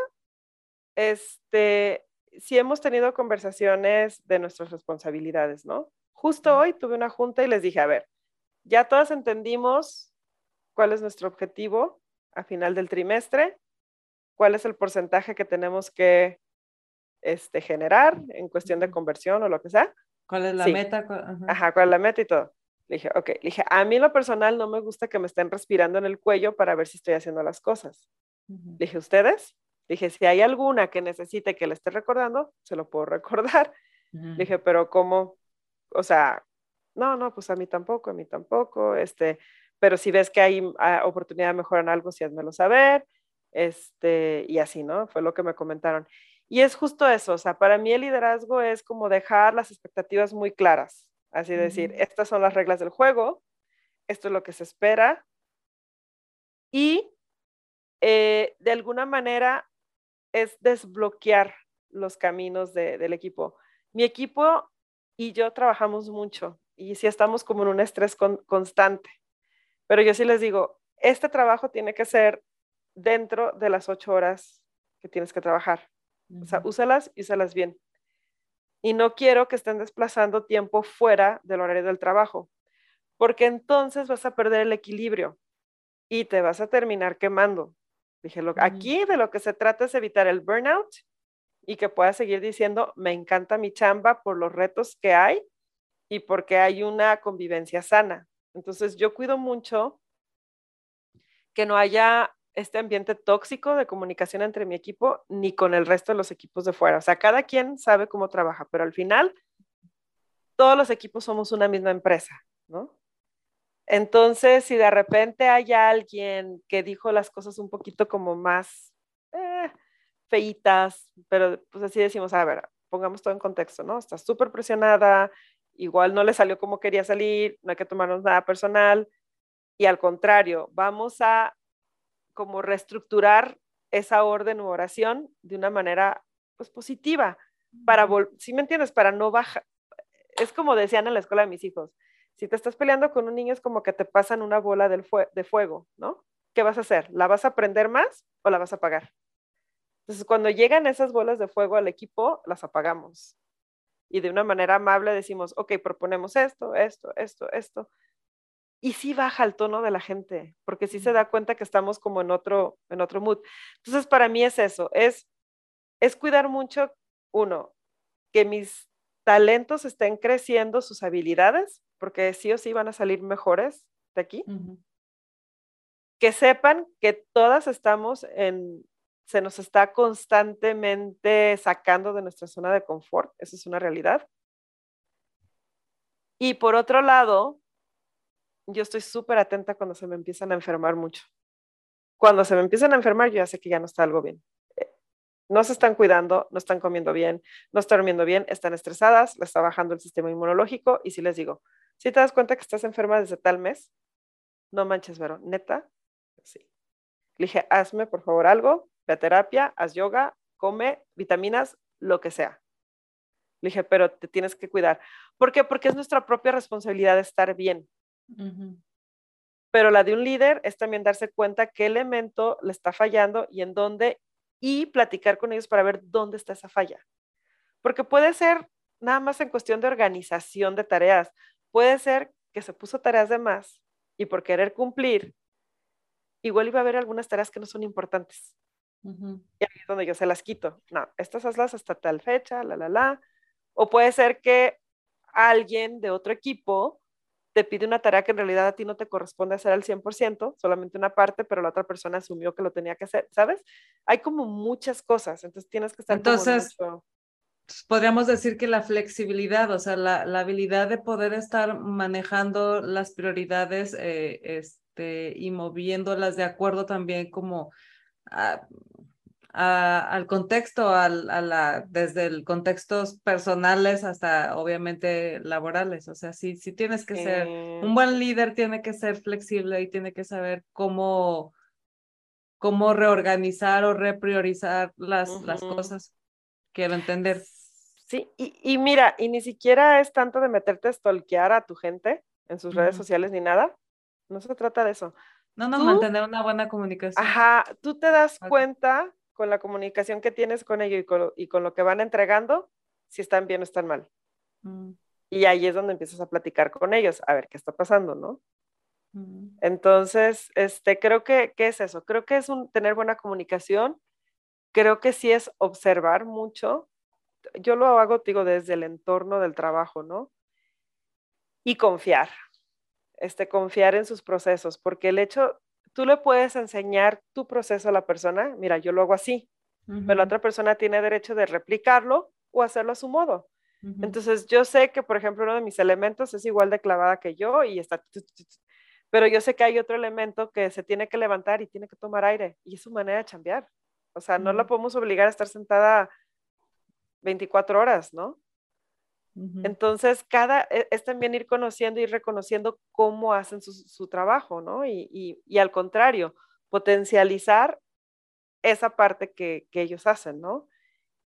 este, sí hemos tenido conversaciones de nuestras responsabilidades, ¿no? Justo hoy tuve una junta y les dije, a ver, ya todas entendimos cuál es nuestro objetivo, a final del trimestre, cuál es el porcentaje que tenemos que este, generar en cuestión de conversión o lo que sea. ¿Cuál es la meta? Ajá. cuál es la meta y todo. Le dije, ok, le dije, a mí lo personal no me gusta que me estén respirando en el cuello para ver si estoy haciendo las cosas. Le dije, ¿ustedes? Le dije, si hay alguna que necesite que le esté recordando, se lo puedo recordar. Le dije, pero ¿cómo? O sea, no, no, pues a mí tampoco, a mí tampoco. Este, pero si ves que hay ah, oportunidad de mejorar en algo, sí házmelo saber, este, y así, ¿no? Fue lo que me comentaron. Y es justo eso, o sea, para mí el liderazgo es como dejar las expectativas muy claras, así decir, estas son las reglas del juego, esto es lo que se espera, y eh, de alguna manera es desbloquear los caminos del equipo. Mi equipo y yo trabajamos mucho y sí estamos como en un estrés constante. Pero yo sí les digo, este trabajo tiene que ser dentro de las ocho horas que tienes que trabajar. O sea, úsalas y úsalas bien. Y no quiero que estén desplazando tiempo fuera del horario del trabajo, porque entonces vas a perder el equilibrio y te vas a terminar quemando. Dije, aquí de lo que se trata es evitar el burnout y que puedas seguir diciendo, me encanta mi chamba por los retos que hay y porque hay una convivencia sana. Entonces yo cuido mucho que no haya este ambiente tóxico de comunicación entre mi equipo ni con el resto de los equipos de fuera. O sea, cada quien sabe cómo trabaja, pero al final todos los equipos somos una misma empresa, ¿no? Entonces, si de repente hay alguien que dijo las cosas un poquito como más eh, feitas, pero pues así decimos, a ver, pongamos todo en contexto, ¿no? Está súper presionada, igual no le salió como quería salir, no hay que tomarnos nada personal, y al contrario, vamos a como reestructurar esa orden u oración de una manera pues positiva, para, si me entiendes, para no bajar, es como decían en la escuela de mis hijos, si te estás peleando con un niño es como que te pasan una bola de fuego, ¿no? ¿Qué vas a hacer? ¿La vas a prender más o la vas a apagar? Entonces, cuando llegan esas bolas de fuego al equipo, las apagamos. Y de una manera amable decimos, ok, proponemos esto, esto, esto, esto y sí baja el tono de la gente, porque sí se da cuenta que estamos como en otro, en otro mood. Entonces, para mí es eso, es, es cuidar mucho, uno, que mis talentos estén creciendo sus habilidades, porque sí o sí van a salir mejores de aquí. Que sepan que todas estamos en, se nos está constantemente sacando de nuestra zona de confort, eso es una realidad. Y por otro lado, yo estoy súper atenta cuando se me empiezan a enfermar mucho. Cuando se me empiezan a enfermar, yo ya sé que ya no está algo bien. Eh, no se están cuidando, no están comiendo bien, no están durmiendo bien, están estresadas, les está bajando el sistema inmunológico. Y si les digo, si te das cuenta que estás enferma desde tal mes, no manches, Vero, neta, sí. Le dije, hazme por favor algo, ve a terapia, haz yoga, come vitaminas, lo que sea. Le dije, pero te tienes que cuidar. ¿Por qué? Porque es nuestra propia responsabilidad estar bien. Pero la de un líder es también darse cuenta qué elemento le está fallando y en dónde, y platicar con ellos para ver dónde está esa falla. Porque puede ser nada más en cuestión de organización de tareas. Puede ser que se puso tareas de más y por querer cumplir, igual iba a haber algunas tareas que no son importantes. Y ahí es donde yo se las quito. No, estas hazlas hasta tal fecha, la, la, la. O puede ser que alguien de otro equipo te pide una tarea que en realidad a ti no te corresponde hacer al 100%, solamente una parte, pero la otra persona asumió que lo tenía que hacer, ¿sabes? Hay como muchas cosas, entonces tienes que estar... Entonces, podríamos decir que la flexibilidad, o sea, la, la, habilidad de poder estar manejando las prioridades eh, este, y moviéndolas de acuerdo también como al contexto, al, a la, desde el contextos personales hasta obviamente laborales. O sea, sí, sí tienes que ser, un buen líder tiene que ser flexible y tiene que saber cómo, cómo reorganizar o repriorizar las, las cosas. Quiero entender. Sí, y, y, mira, y ni siquiera es tanto de meterte a stalkear a tu gente en sus redes sociales ni nada. No se trata de eso. No, no, mantener una buena comunicación. Ajá, tú te das cuenta con la comunicación que tienes con ellos y con, lo que van entregando, si están bien o están mal. Mm. Y ahí es donde empiezas a platicar con ellos, a ver qué está pasando, ¿no? Mm. Entonces, este, creo que, ¿qué es eso? Creo que es un, tener buena comunicación, creo que sí es observar mucho. Yo lo hago, digo, desde el entorno del trabajo, ¿no? Y confiar, este, confiar en sus procesos, porque el hecho, tú le puedes enseñar tu proceso a la persona, mira, yo lo hago así, pero la otra persona tiene derecho de replicarlo o hacerlo a su modo. Entonces, yo sé que, por ejemplo, uno de mis elementos es igual de clavada que yo y está, pero yo sé que hay otro elemento que se tiene que levantar y tiene que tomar aire y es su manera de chambear. O sea, no la podemos obligar a estar sentada 24 horas, ¿no? Entonces, cada, e, es también ir conociendo y reconociendo cómo hacen su, trabajo, ¿no? Y, al contrario, potencializar esa parte que, ellos hacen, ¿no?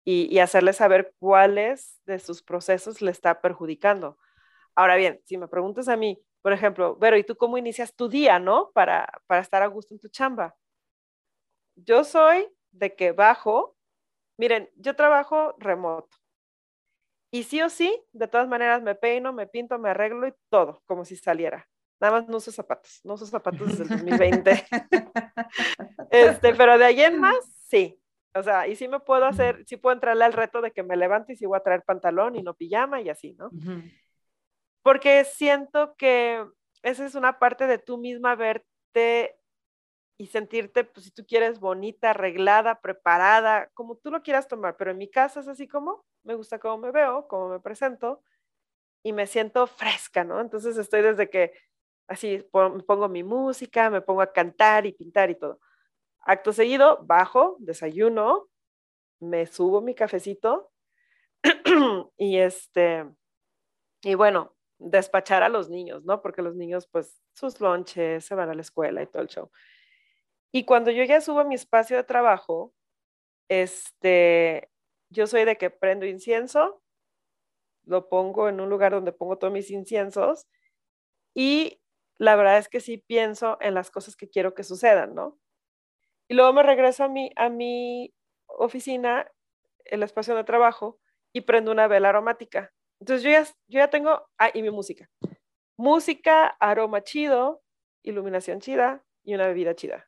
Y, y, hacerles saber cuáles de sus procesos le está perjudicando. Ahora bien, si me preguntas a mí, por ejemplo, Vero, ¿y tú cómo inicias tu día, no? Para, para estar a gusto en tu chamba. Yo soy de que bajo, miren, yo trabajo remoto. Y sí o sí, de todas maneras me peino, me pinto, me arreglo y todo, como si saliera. Nada más no uso zapatos, no uso zapatos desde el 2020. este, pero de ahí en más, sí. O sea, y sí me puedo hacer, sí puedo entrarle al reto de que me levante y sí voy a traer pantalón y no pijama y así, ¿no? Porque siento que esa es una parte de tú misma verte y sentirte, pues si tú quieres, bonita, arreglada, preparada, como tú lo quieras tomar, pero en mi casa es así como, me gusta cómo me veo, cómo me presento y me siento fresca, ¿no? Entonces estoy desde que así pongo mi música, me pongo a cantar y pintar y todo. Acto seguido, bajo, desayuno, me subo mi cafecito y este, y bueno, despachar a los niños, ¿no? Porque los niños, pues, sus lonches, se van a la escuela y todo el show. Y cuando yo ya subo a mi espacio de trabajo, este, yo soy de que prendo incienso, lo pongo en un lugar donde pongo todos mis inciensos y la verdad es que sí pienso en las cosas que quiero que sucedan, ¿no? Y luego me regreso a mi, a mi oficina, el espacio de trabajo, y prendo una vela aromática. Entonces yo ya, yo ya tengo, ah, y mi música. Música, aroma chido, iluminación chida y una bebida chida.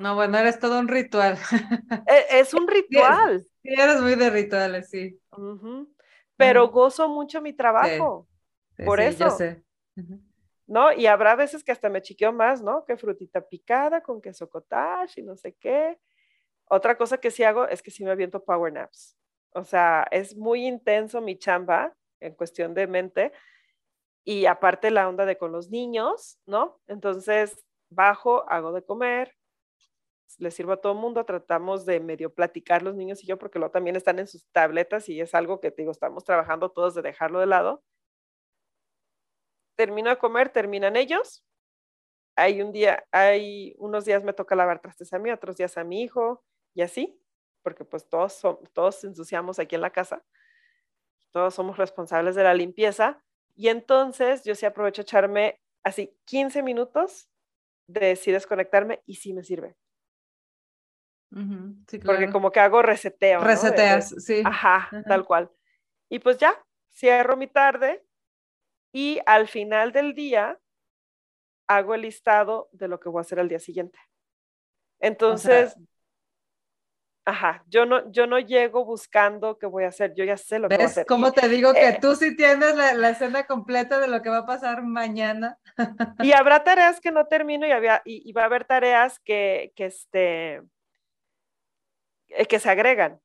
No, bueno, eres todo un ritual. E, es, un ritual. Sí, eres muy de rituales, sí. Pero gozo mucho mi trabajo. por eso. Yo sé. ¿No? Y habrá veces que hasta me chiqueo más, ¿no? Que frutita picada con queso cottage y no sé qué. Otra cosa que sí hago es que sí me aviento power naps. O sea, es muy intenso mi chamba en cuestión de mente y aparte la onda de con los niños, ¿no? Entonces bajo, hago de comer, les sirvo a todo el mundo, tratamos de medio platicar los niños y yo, porque luego también están en sus tabletas y es algo que te digo, estamos trabajando todos de dejarlo de lado. Termino de comer, terminan ellos. Hay un día, hay unos días me toca lavar trastes a mí, otros días a mi hijo y así, porque pues todos, todos ensuciamos aquí en la casa, todos somos responsables de la limpieza. Y entonces yo sí aprovecho echarme así 15 minutos de sí desconectarme y sí me sirve. Porque como que hago reseteo. Reseteas, sí. Ajá, tal cual. Y pues ya, cierro mi tarde y al final del día hago el listado de lo que voy a hacer al día siguiente. Entonces, ajá, yo no, yo no llego buscando qué voy a hacer, yo ya sé lo que voy a hacer. ¿Cómo te digo que eh, tú sí tienes la, escena completa de lo que va a pasar mañana? y habrá tareas que no termino y, había, y, va a haber tareas que, que este, que se agregan.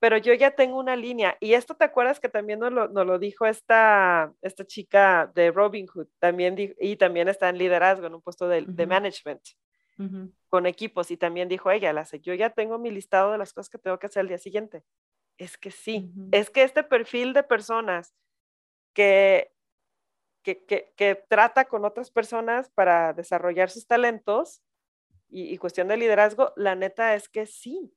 Pero yo ya tengo una línea. Y esto te acuerdas que también nos lo, lo dijo esta, esta chica de Robin Hood, también y también está en liderazgo, en un puesto de, de management, con equipos. Y también dijo ella, la, yo ya tengo mi listado de las cosas que tengo que hacer el día siguiente. Es que sí, es que este perfil de personas que, que, que, que, trata con otras personas para desarrollar sus talentos y, y cuestión de liderazgo, la neta es que sí,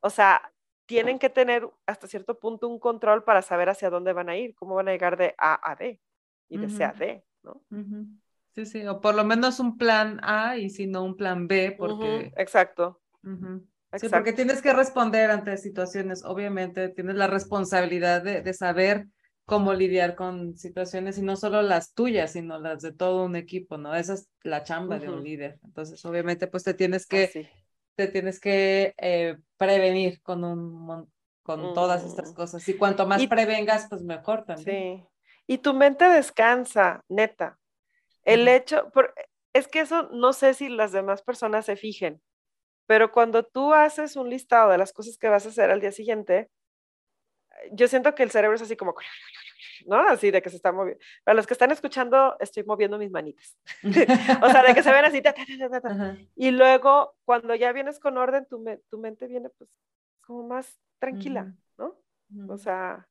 o sea, tienen que tener hasta cierto punto un control para saber hacia dónde van a ir, cómo van a llegar de A a B y de C a D, ¿no? Sí, sí, o por lo menos un plan A y si no un plan B, porque... Exacto. Sí, porque tienes que responder ante situaciones, obviamente tienes la responsabilidad de, saber cómo lidiar con situaciones y no solo las tuyas, sino las de todo un equipo, ¿no? Esa es la chamba de un líder. Entonces, obviamente, pues te tienes que te tienes que eh, prevenir con, un, con todas estas mm. cosas. Y cuanto más prevengas, pues mejor también. Sí. Y tu mente descansa, neta. El hecho, es que eso no sé si las demás personas se fijen, pero cuando tú haces un listado de las cosas que vas a hacer al día siguiente, yo siento que el cerebro es así como, ¿no? Así de que se está moviendo. Para los que están escuchando, estoy moviendo mis manitas. o sea, de que se ven así. y luego, cuando ya vienes con orden, tu, tu mente viene pues como más tranquila, ¿no? O sea,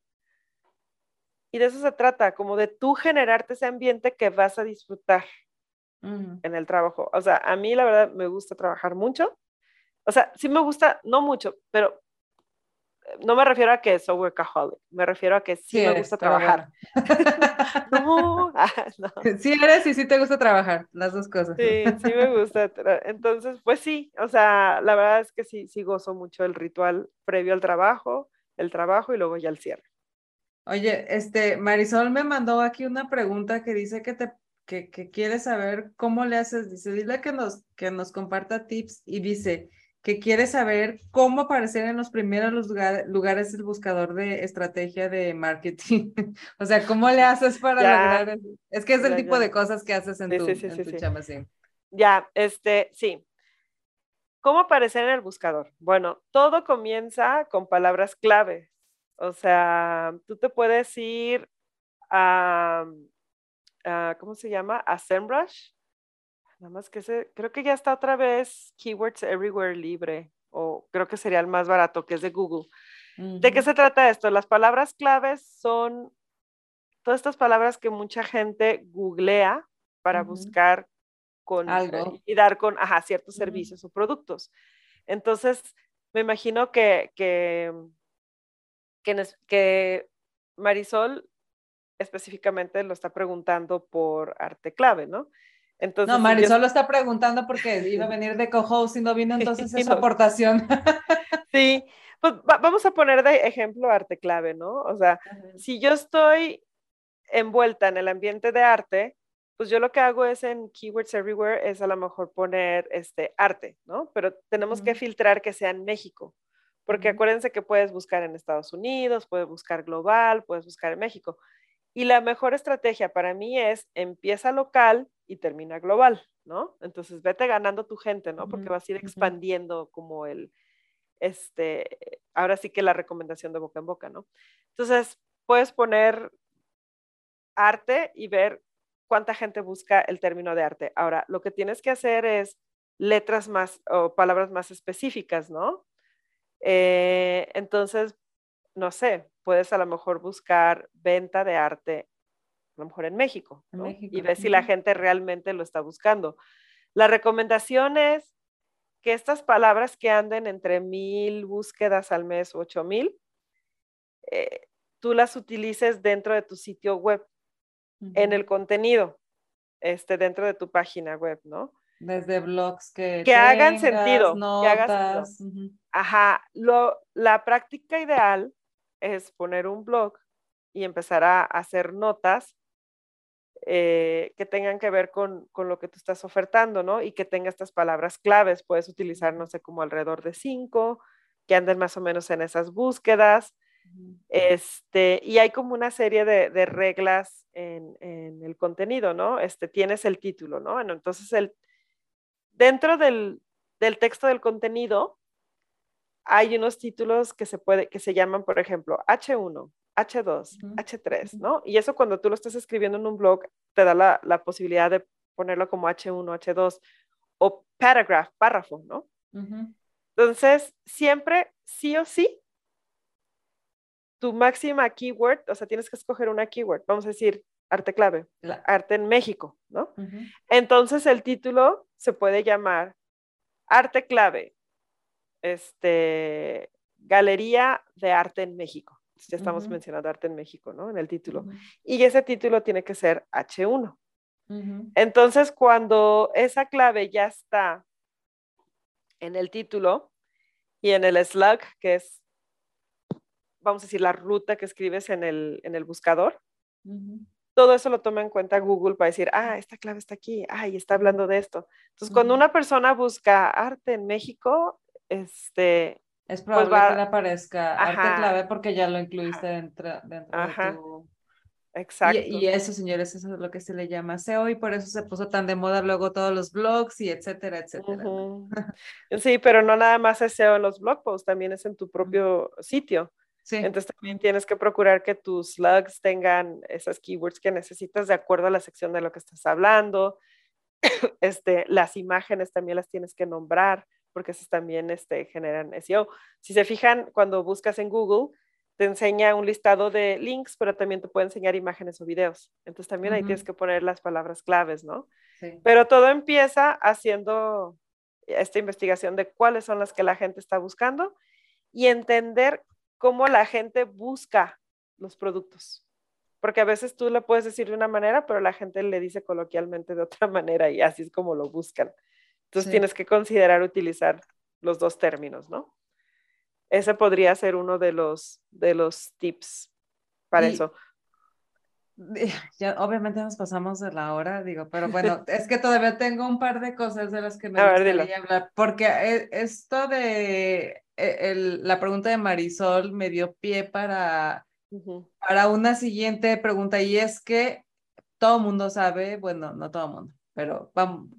y de eso se trata, como de tú generarte ese ambiente que vas a disfrutar en el trabajo. O sea, a mí la verdad me gusta trabajar mucho. O sea, sí me gusta, no mucho, pero no me refiero a que soy workaholic, me refiero a que sí, me gusta trabajar. no, ah, no, Sí eres y sí te gusta trabajar, las dos cosas. Sí, sí me gusta. Entonces, pues sí, o sea, la verdad es que sí, sí gozo mucho el ritual previo al trabajo, el trabajo y luego ya el cierre. Oye, este, Marisol me mandó aquí una pregunta que dice que te que, que quiere saber cómo le haces, dice, dile que nos, que nos comparta tips y dice, que quiere saber cómo aparecer en los primeros lugares del buscador de estrategia de marketing. o sea, ¿cómo le haces para lograr eso? Es que es el tipo de cosas que haces en tu, chamba, sí. Ya, este, sí. ¿Cómo aparecer en el buscador? Bueno, todo comienza con palabras clave. O sea, tú te puedes ir a, ¿cómo se llama? A SEMrush. Nada más que se, creo que ya está otra vez Keywords Everywhere libre, o creo que sería el más barato, que es de Google. ¿De qué se trata esto? Las palabras claves son todas estas palabras que mucha gente googlea para buscar con Algo. y dar con ajá, ciertos servicios o productos. Entonces, me imagino que, que, que, Marisol específicamente lo está preguntando por arte clave, ¿no? Entonces, no, Marisol lo está preguntando porque iba a venir de co-host y no vino entonces esa aportación. sí, pues vamos a poner de ejemplo arte clave, ¿no? O sea, si yo estoy envuelta en el ambiente de arte, pues yo lo que hago es en Keywords Everywhere es a lo mejor poner este arte, ¿no? Pero tenemos que filtrar que sea en México, porque acuérdense que puedes buscar en Estados Unidos, puedes buscar global, puedes buscar en México. Y la mejor estrategia para mí es empieza local y termina global, ¿no? Entonces vete ganando tu gente, ¿no? Porque vas a ir expandiendo como el, este, ahora sí que la recomendación de boca en boca, ¿no? Entonces, puedes poner arte y ver cuánta gente busca el término de arte. Ahora, lo que tienes que hacer es letras más o palabras más específicas, ¿no? Eh, entonces, no sé, puedes a lo mejor buscar venta de arte, a lo mejor en México, y ver si la gente realmente lo está buscando. La recomendación es que estas palabras que anden entre mil búsquedas al mes, ocho mil, eh, tú las utilices dentro de tu sitio web, en el contenido, este, dentro de tu página web, ¿no? Desde blogs que... Que hagan sentido. Ajá, lo, la práctica ideal es poner un blog y empezar a hacer notas eh, que tengan que ver con, lo que tú estás ofertando, ¿no? Y que tenga estas palabras claves. Puedes utilizar, no sé, como alrededor de cinco, que anden más o menos en esas búsquedas. Este, y hay como una serie de, reglas en, el contenido, ¿no? Este, tienes el título, ¿no? Bueno, entonces, el, dentro del, del texto del contenido, hay unos títulos que se, puede, que se llaman, por ejemplo, H1, H2, H3, ¿no? Y eso cuando tú lo estás escribiendo en un blog, te da la, la posibilidad de ponerlo como H1, H2 o paragraph, párrafo, ¿no? Entonces, siempre, sí o sí, tu máxima keyword, o sea, tienes que escoger una keyword, vamos a decir, arte clave, arte en México, ¿no? Entonces, el título se puede llamar arte clave, este, Galería de Arte en México ya estamos mencionando arte en México, ¿no? En el título. Y ese título tiene que ser H1. Entonces, cuando esa clave ya está en el título y en el slug, que es, vamos a decir, la ruta que escribes en el, en el buscador, todo eso lo toma en cuenta Google para decir, ah, esta clave está aquí, ah, y está hablando de esto. Entonces, cuando una persona busca arte en México, este, es pues probable que le aparezca arte clave porque ya lo incluiste dentro, dentro de tu... Exacto. Y, eso, señores, eso es lo que se le llama SEO y por eso se puso tan de moda luego todos los blogs y etcétera, etcétera. Sí, pero no nada más es SEO en los blog posts, también es en tu propio sitio. Sí. Entonces también tienes que procurar que tus slugs tengan esas keywords que necesitas de acuerdo a la sección de lo que estás hablando. Este, las imágenes también las tienes que nombrar porque esas también este, generan SEO. Si se fijan, cuando buscas en Google, te enseña un listado de links, pero también te puede enseñar imágenes o videos. Entonces también ahí tienes que poner las palabras claves, ¿no? Pero todo empieza haciendo esta investigación de cuáles son las que la gente está buscando y entender cómo la gente busca los productos. Porque a veces tú le puedes decir de una manera, pero la gente le dice coloquialmente de otra manera y así es como lo buscan. Entonces tienes que considerar utilizar los dos términos, ¿no? Ese podría ser uno de los, de los tips para eso. Ya, obviamente nos pasamos de la hora, digo, pero bueno, es que todavía tengo un par de cosas de las que me gustaría hablar, porque e, esto de e, la pregunta de Marisol me dio pie para, para una siguiente pregunta y es que todo mundo sabe, bueno, no todo el mundo, pero vamos,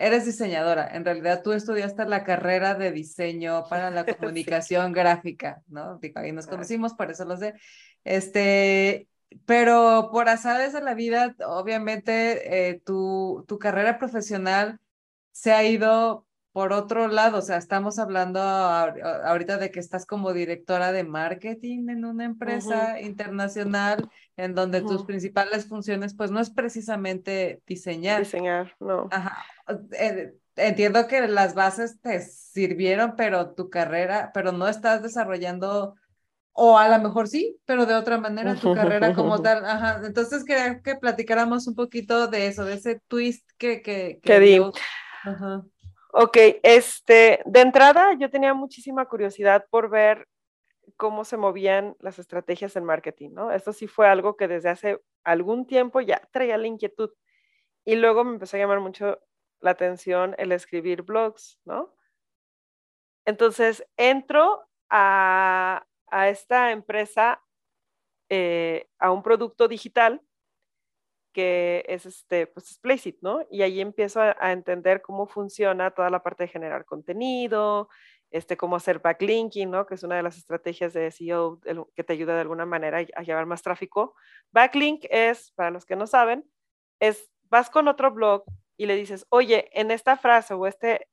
eres diseñadora. En realidad tú estudiaste la carrera de diseño para la comunicación gráfica, ¿no? Digo, ahí nos conocimos, por eso lo sé. Este, pero por azares de la vida, obviamente eh, tu, tu carrera profesional se ha ido por otro lado, o sea, estamos hablando ahorita de que estás como directora de marketing en una empresa internacional en donde tus principales funciones pues no es precisamente diseñar. Diseñar, no. Ajá. Eh, entiendo que las bases te sirvieron, pero tu carrera, pero no estás desarrollando o a lo mejor sí, pero de otra manera tu carrera como tal. Ajá. Entonces quería que platicáramos un poquito de eso, de ese twist que, que, que, Ajá. Ok, este, de entrada yo tenía muchísima curiosidad por ver cómo se movían las estrategias en marketing, ¿no? Esto sí fue algo que desde hace algún tiempo ya traía la inquietud. Y luego me empezó a llamar mucho la atención el escribir blogs, ¿no? Entonces entro a, esta empresa, eh, a un producto digital que es este, pues es Placeit, ¿no? Y ahí empiezo a, entender cómo funciona toda la parte de generar contenido, este, cómo hacer backlinking, ¿no? Que es una de las estrategias de SEO que te ayuda de alguna manera a llevar más tráfico. Backlink es, para los que no saben, es, vas con otro blog y le dices, oye, en esta frase o este,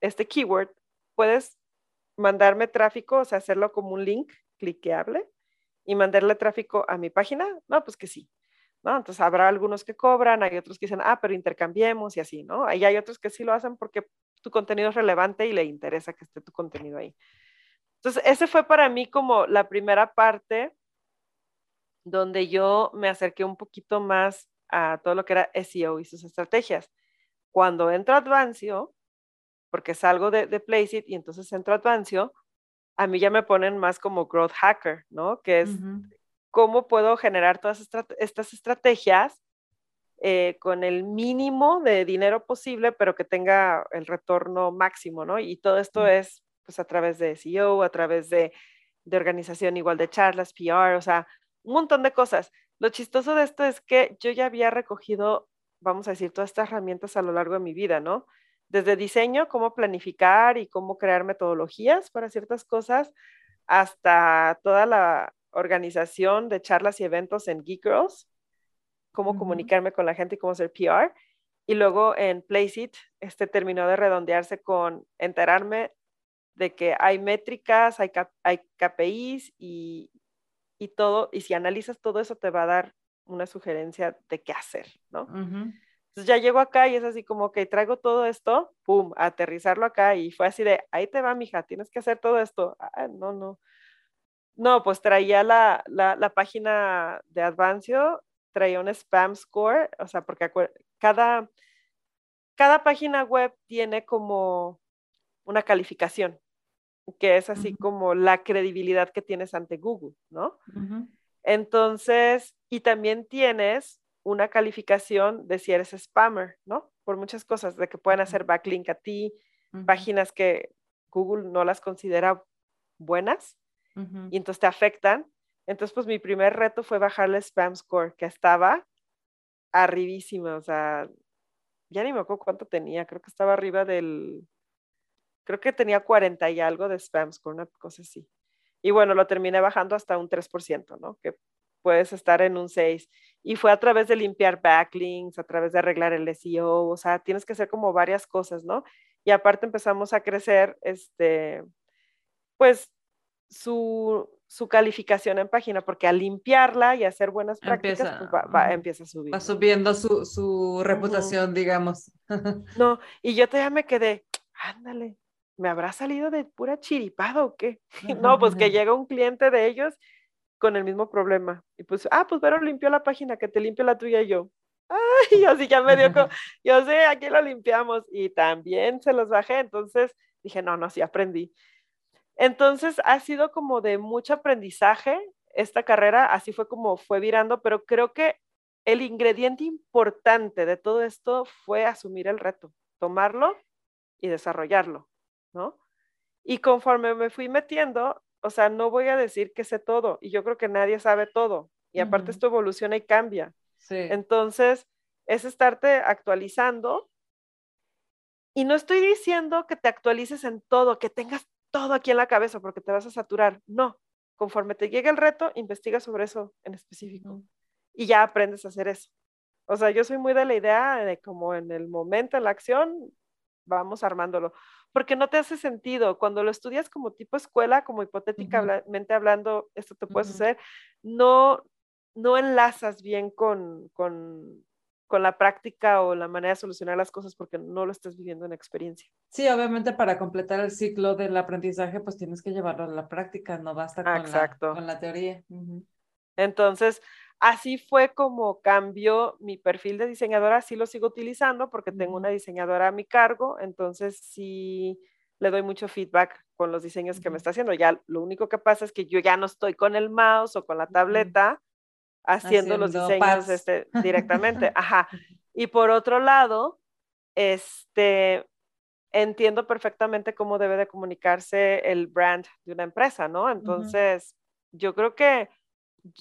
este keyword, puedes mandarme tráfico, o sea, hacerlo como un link cliqueable y mandarle tráfico a mi página. No, pues que sí. ¿No? Entonces habrá algunos que cobran, hay otros que dicen, ah, pero intercambiemos y así, ¿no? Ahí hay otros que sí lo hacen porque tu contenido es relevante y le interesa que esté tu contenido ahí. Entonces, ese fue para mí como la primera parte donde yo me acerqué un poquito más a todo lo que era SEO y sus estrategias. Cuando entro a Advancio, porque salgo de, de Placeit y entonces entro a Advancio, a mí ya me ponen más como growth hacker, ¿no? Que es cómo puedo generar todas estas estrategias eh, con el mínimo de dinero posible, pero que tenga el retorno máximo, ¿no? Y todo esto es pues a través de SEO, a través de, de organización igual de charlas, PR, o sea, un montón de cosas. Lo chistoso de esto es que yo ya había recogido, vamos a decir, todas estas herramientas a lo largo de mi vida, ¿no? Desde diseño, cómo planificar y cómo crear metodologías para ciertas cosas, hasta toda la organización de charlas y eventos en Geek Girls, cómo comunicarme con la gente y cómo hacer PR. Y luego en Placeit, este terminó de redondearse con enterarme de que hay métricas, hay, hay KPIs y, y, todo, y si analizas todo eso te va a dar una sugerencia de qué hacer, ¿no? Entonces ya llego acá y es así como que traigo todo esto, pum, aterrizarlo acá y fue así de, ahí te va, mija, tienes que hacer todo esto. Ah, no, no. No, pues traía la, página de Advancio, traía un spam score, o sea, porque cada, cada página web tiene como una calificación, que es así como la credibilidad que tienes ante Google, ¿no? Entonces, y también tienes una calificación de si eres spammer, ¿no? Por muchas cosas, de que pueden hacer backlink a ti, páginas que Google no las considera buenas y entonces te afectan. Entonces, pues mi primer reto fue bajarle spam score, que estaba arribísima, o sea, ya ni me acuerdo cuánto tenía, creo que estaba arriba del, creo que tenía 40 y algo de spam score, una cosa así. Y bueno, lo terminé bajando hasta un 3%, ¿no? Que puedes estar en un 6. Y fue a través de limpiar backlinks, a través de arreglar el SEO, o sea, tienes que hacer como varias cosas, ¿no? Y aparte empezamos a crecer, este, pues su, calificación en página, porque al limpiarla y hacer buenas prácticas, empieza, pues va, empieza a subir. Va subiendo su, reputación, digamos. No, y yo todavía me quedé, ándale, ¿me habrá salido de pura chiripado o qué? no, pues que llega un cliente de ellos con el mismo problema. Y pues, ah, pues pero limpió la página, que te limpio la tuya y yo. Ay, así ya me dio, yo sé, aquí lo limpiamos y también se los bajé, entonces dije, no, no, sí aprendí. Entonces ha sido como de mucho aprendizaje esta carrera, así fue como fue virando, pero creo que el ingrediente importante de todo esto fue asumir el reto, tomarlo y desarrollarlo, ¿no? Y conforme me fui metiendo, o sea, no voy a decir que sé todo, y yo creo que nadie sabe todo, y aparte esto evoluciona y cambia. Entonces, es estarte actualizando Y no estoy diciendo que te actualices en todo, que tengas todo aquí en la cabeza porque te vas a saturar. No, conforme te llegue el reto, investiga sobre eso en específico y ya aprendes a hacer eso. O sea, yo soy muy de la idea de como en el momento, en la acción, vamos armándolo, porque no te hace sentido. Cuando lo estudias como tipo escuela, como hipotéticamente hablando, esto te puede suceder, no, no enlazas bien con, con, con la práctica o la manera de solucionar las cosas porque no lo estás viviendo en experiencia. Sí, obviamente para completar el ciclo del aprendizaje, pues tienes que llevarlo a la práctica, no basta con, la, con la, teoría. Entonces, así fue como cambió mi perfil de diseñadora, sí lo sigo utilizando porque tengo una diseñadora a mi cargo, entonces sí le doy mucho feedback con los diseños que me está haciendo. Ya lo único que pasa es que yo ya no estoy con el mouse o con la tableta haciendo, los diseños este, directamente. Ajá. Y por otro lado, este, entiendo perfectamente cómo debe de comunicarse el brand de una empresa, ¿no? Entonces, yo creo que...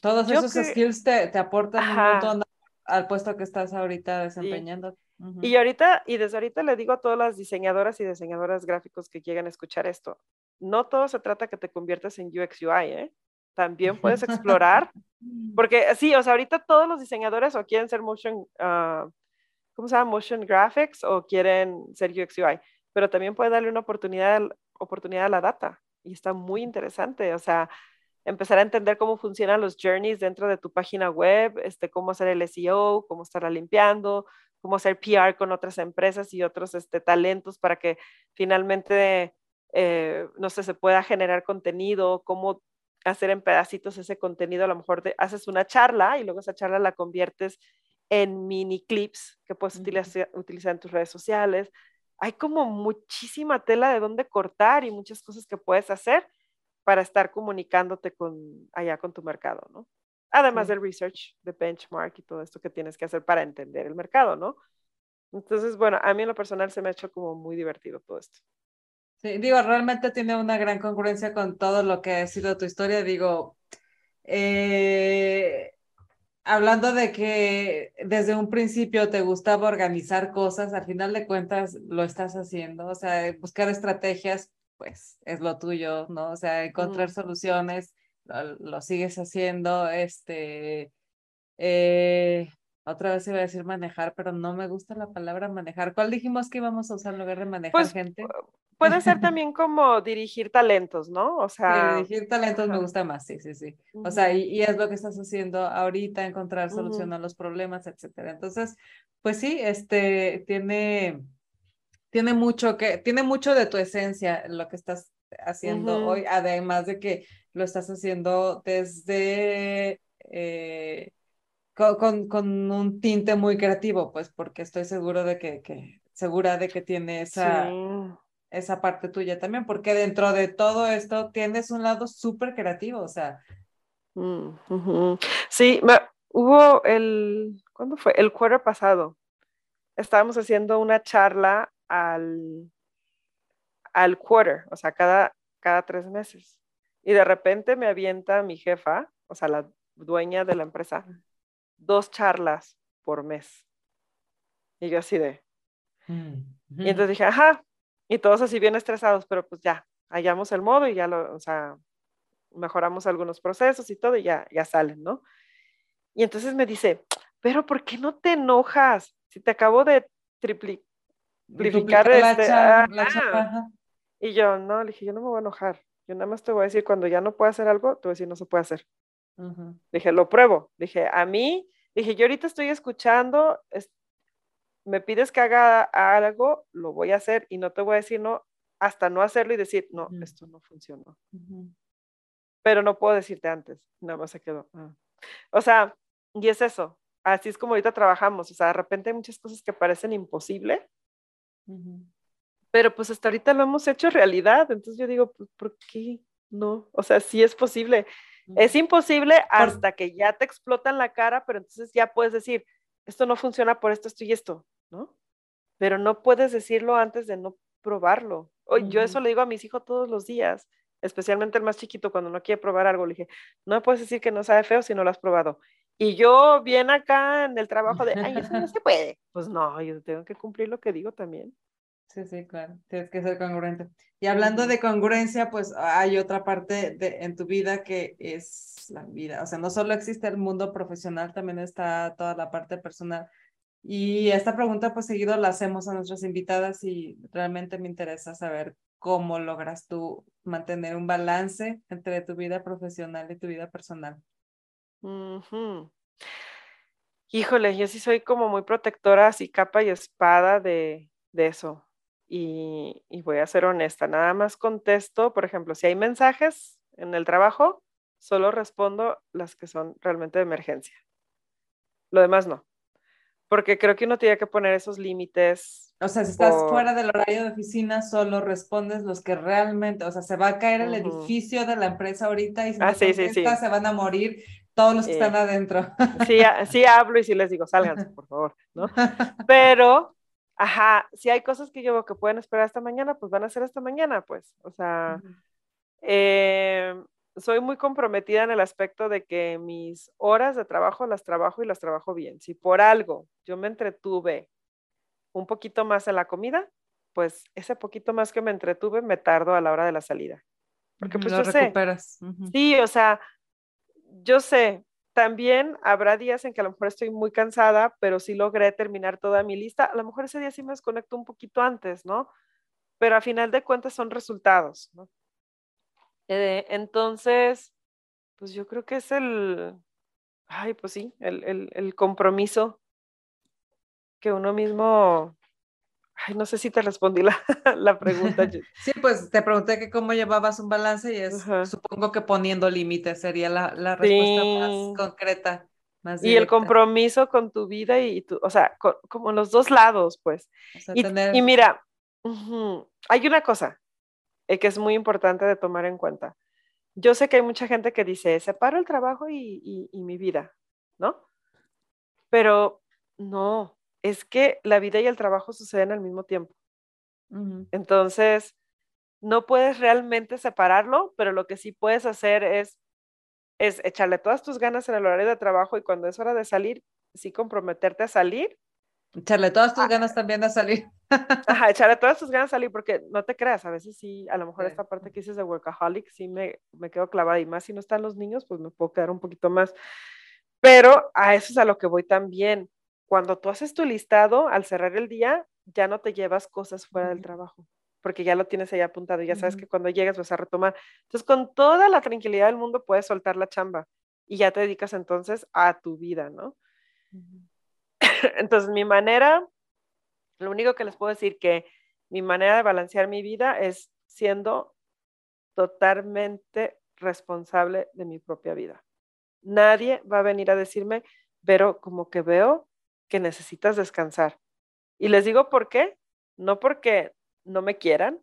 Todos esos skills te, te aportan un montón al puesto que estás ahorita desempeñando. Y ahorita, y desde ahorita le digo a todas las diseñadoras y diseñadoras gráficos que lleguen a escuchar esto, no todo se trata que te conviertas en UX UI, ¿eh? También puedes explorar, porque sí, o sea, ahorita todos los diseñadores o quieren ser motion, uh, ¿cómo se llama? Motion graphics o quieren ser UX UI, pero también puede darle una oportunidad, oportunidad a la data y está muy interesante, o sea, empezar a entender cómo funcionan los journeys dentro de tu página web, este, cómo hacer el SEO, cómo estarla limpiando, cómo hacer PR con otras empresas y otros este, talentos para que finalmente, eh, no sé, se pueda generar contenido, cómo hacer en pedacitos ese contenido, a lo mejor haces una charla y luego esa charla la conviertes en mini clips que puedes utilizar, utilizar en tus redes sociales. Hay como muchísima tela de dónde cortar y muchas cosas que puedes hacer para estar comunicándote con allá con tu mercado, ¿no? Además del research, de benchmark y todo esto que tienes que hacer para entender el mercado, ¿no? Entonces, bueno, a mí en lo personal se me ha hecho como muy divertido todo esto. Sí, digo, realmente tiene una gran concurrencia con todo lo que ha sido tu historia. Digo, eh, hablando de que desde un principio te gustaba organizar cosas, al final de cuentas lo estás haciendo, o sea, buscar estrategias, pues es lo tuyo, ¿no? O sea, encontrar soluciones, lo, sigues haciendo, este, eh, otra vez iba a decir manejar, pero no me gusta la palabra manejar. ¿Cuál dijimos que íbamos a usar en lugar de manejar pues, gente? Puede ser también como dirigir talentos, ¿no? O sea. dirigir talentos me gusta más, sí, sí, sí. O sea, y, es lo que estás haciendo ahorita, encontrar solución a los problemas, etcétera. Entonces, pues sí, este, tiene, tiene mucho que, tiene mucho de tu esencia lo que estás haciendo hoy, además de que lo estás haciendo desde, eh, con, con, un tinte muy creativo, pues porque estoy seguro de que, que segura de que tiene esa esa parte tuya también, porque dentro de todo esto tienes un lado súper creativo, o sea. Mm, sí, hubo el, ¿cuándo fue? El quarter pasado. Estábamos haciendo una charla al, al quarter, o sea, cada, cada tres meses. Y de repente me avienta mi jefa, o sea, la dueña de la empresa, dos charlas por mes. Y yo así de... Mm, y entonces dije, ajá, y todos así bien estresados, pero pues ya, hallamos el modo y ya lo, o sea, mejoramos algunos procesos y todo y ya, ya salen, ¿no? Y entonces me dice, pero ¿por qué no te enojas? Si te acabo de triplicar este... y yo, no, le dije, yo no me voy a enojar. Yo nada más te voy a decir, cuando ya no puedo hacer algo, te voy a decir, no se puede hacer. Dije, lo pruebo. Dije, a mí, dije, yo ahorita estoy escuchando, me pides que haga algo, lo voy a hacer y no te voy a decir no hasta no hacerlo y decir, no, esto no funcionó. Pero no puedo decirte antes, nada más se quedó. Ah". O sea, y es eso, así es como ahorita trabajamos, o sea, de repente hay muchas cosas que parecen imposibles, pero pues hasta ahorita lo hemos hecho realidad, entonces yo digo, pues, ¿por qué no? O sea, sí es posible. Es imposible hasta que ya te explotan la cara, pero entonces ya puedes decir, esto no funciona por esto, esto y esto. ¿No? Pero no puedes decirlo antes de no probarlo. Yo eso le digo a mis hijos todos los días, especialmente el más chiquito cuando no quiere probar algo. Le dije, no puedes decir que no sabe feo si no lo has probado. Y yo bien acá en el trabajo de, ay, eso no se puede. Pues no, yo tengo que cumplir lo que digo también. Sí, sí, claro, tienes que ser congruente. Y hablando de congruencia, pues hay otra parte de, en tu vida que es la vida. O sea, no solo existe el mundo profesional, también está toda la parte personal. Y esta pregunta, pues seguido la hacemos a nuestras invitadas y realmente me interesa saber cómo logras tú mantener un balance entre tu vida profesional y tu vida personal. Híjole, yo sí soy como muy protectora, así capa y espada de, de eso. Y, y, voy a ser honesta, nada más contesto, por ejemplo, si hay mensajes en el trabajo, solo respondo las que son realmente de emergencia. Lo demás no porque creo que uno tiene que poner esos límites. O sea, si estás fuera del horario de oficina, solo respondes los que realmente, o sea, se va a caer el edificio de la empresa ahorita y si ah, no sí, se van a morir todos los que están adentro. Sí, sí hablo y sí les digo, sálganse, por favor, ¿no? Pero, ajá, si hay cosas que yo veo que pueden esperar hasta mañana, pues van a ser hasta mañana, pues, o sea, eh, soy muy comprometida en el aspecto de que mis horas de trabajo las trabajo y las trabajo bien. Si por algo yo me entretuve un poquito más en la comida, pues ese poquito más que me entretuve me tardo a la hora de la salida. Porque pues yo recuperas. sé. Sí, o sea, yo sé, también habrá días en que a lo mejor estoy muy cansada, pero sí logré terminar toda mi lista. A lo mejor ese día sí me desconecto un poquito antes, ¿no? Pero a final de cuentas son resultados, ¿no? Eh, entonces, pues yo creo que es el, ay, pues sí, el, el, compromiso que uno mismo, ay, no sé si te respondí la, la pregunta. sí, pues te pregunté que cómo llevabas un balance y es, supongo que poniendo límites sería la, la respuesta más concreta. Más y el compromiso con tu vida y tu, o sea, como los dos lados, pues. y, y, mira, hay una cosa, eh, que es muy importante de tomar en cuenta. Yo sé que hay mucha gente que dice, separo el trabajo y, mi vida, ¿no? Pero no, es que la vida y el trabajo suceden al mismo tiempo. Entonces, no puedes realmente separarlo, pero lo que sí puedes hacer es, es echarle todas tus ganas en el horario de trabajo y cuando es hora de salir, sí comprometerte a salir Echarle todas tus ah. ganas también a salir. Ajá, echarle todas tus ganas a salir, porque no te creas, a veces sí, a lo mejor esta parte que dices de workaholic sí me, me quedo clavada y más si no están los niños, pues me puedo quedar un poquito más. Pero a eso es a lo que voy también. Cuando tú haces tu listado, al cerrar el día, ya no te llevas cosas fuera del trabajo, porque ya lo tienes ahí apuntado y ya sabes que cuando llegas vas a retomar. Entonces, con toda la tranquilidad del mundo puedes soltar la chamba y ya te dedicas entonces a tu vida, ¿no? Entonces, mi manera, lo único que les puedo decir que mi manera de balancear mi vida es siendo totalmente responsable de mi propia vida. Nadie va a venir a decirme, pero como que veo que necesitas descansar. Y les digo por qué, no porque no me quieran,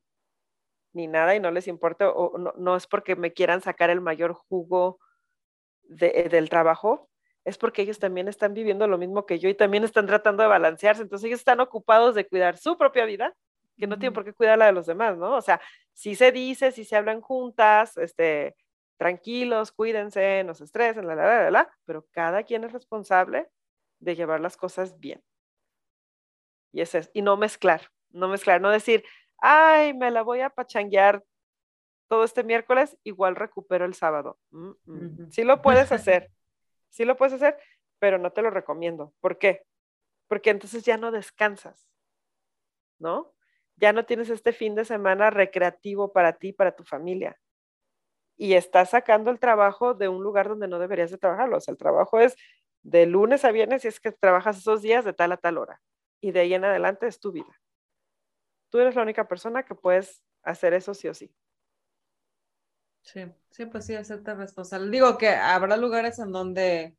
ni nada y no les importe, o no, es porque me quieran sacar el mayor jugo del trabajo, es porque ellos también están viviendo lo mismo que yo y también están tratando de balancearse. Entonces ellos están ocupados de cuidar su propia vida, que no tienen por qué cuidar la de los demás, ¿no? O sea, si se dice, si se hablan juntas, este, tranquilos, cuídense, no se estresen, la, la, la, la, pero cada quien es responsable de llevar las cosas bien. Y es, y no mezclar, no mezclar, no decir, ay, me la voy a pachanguear todo este miércoles, igual recupero el sábado. Mm, mm. Sí lo puedes hacer, Sí lo puedes hacer, pero no te lo recomiendo. ¿Por qué? Porque entonces ya no descansas, ¿no? Ya no tienes este fin de semana recreativo para ti, para tu familia. Y estás sacando el trabajo de un lugar donde no deberías de trabajarlo. O sea, el trabajo es de lunes a viernes y es que trabajas esos días de tal a tal hora. Y de ahí en adelante es tu vida. Tú eres la única persona que puedes hacer eso sí o sí. Sí, sí, pues sí, hacerte responsable. Digo que habrá lugares en donde,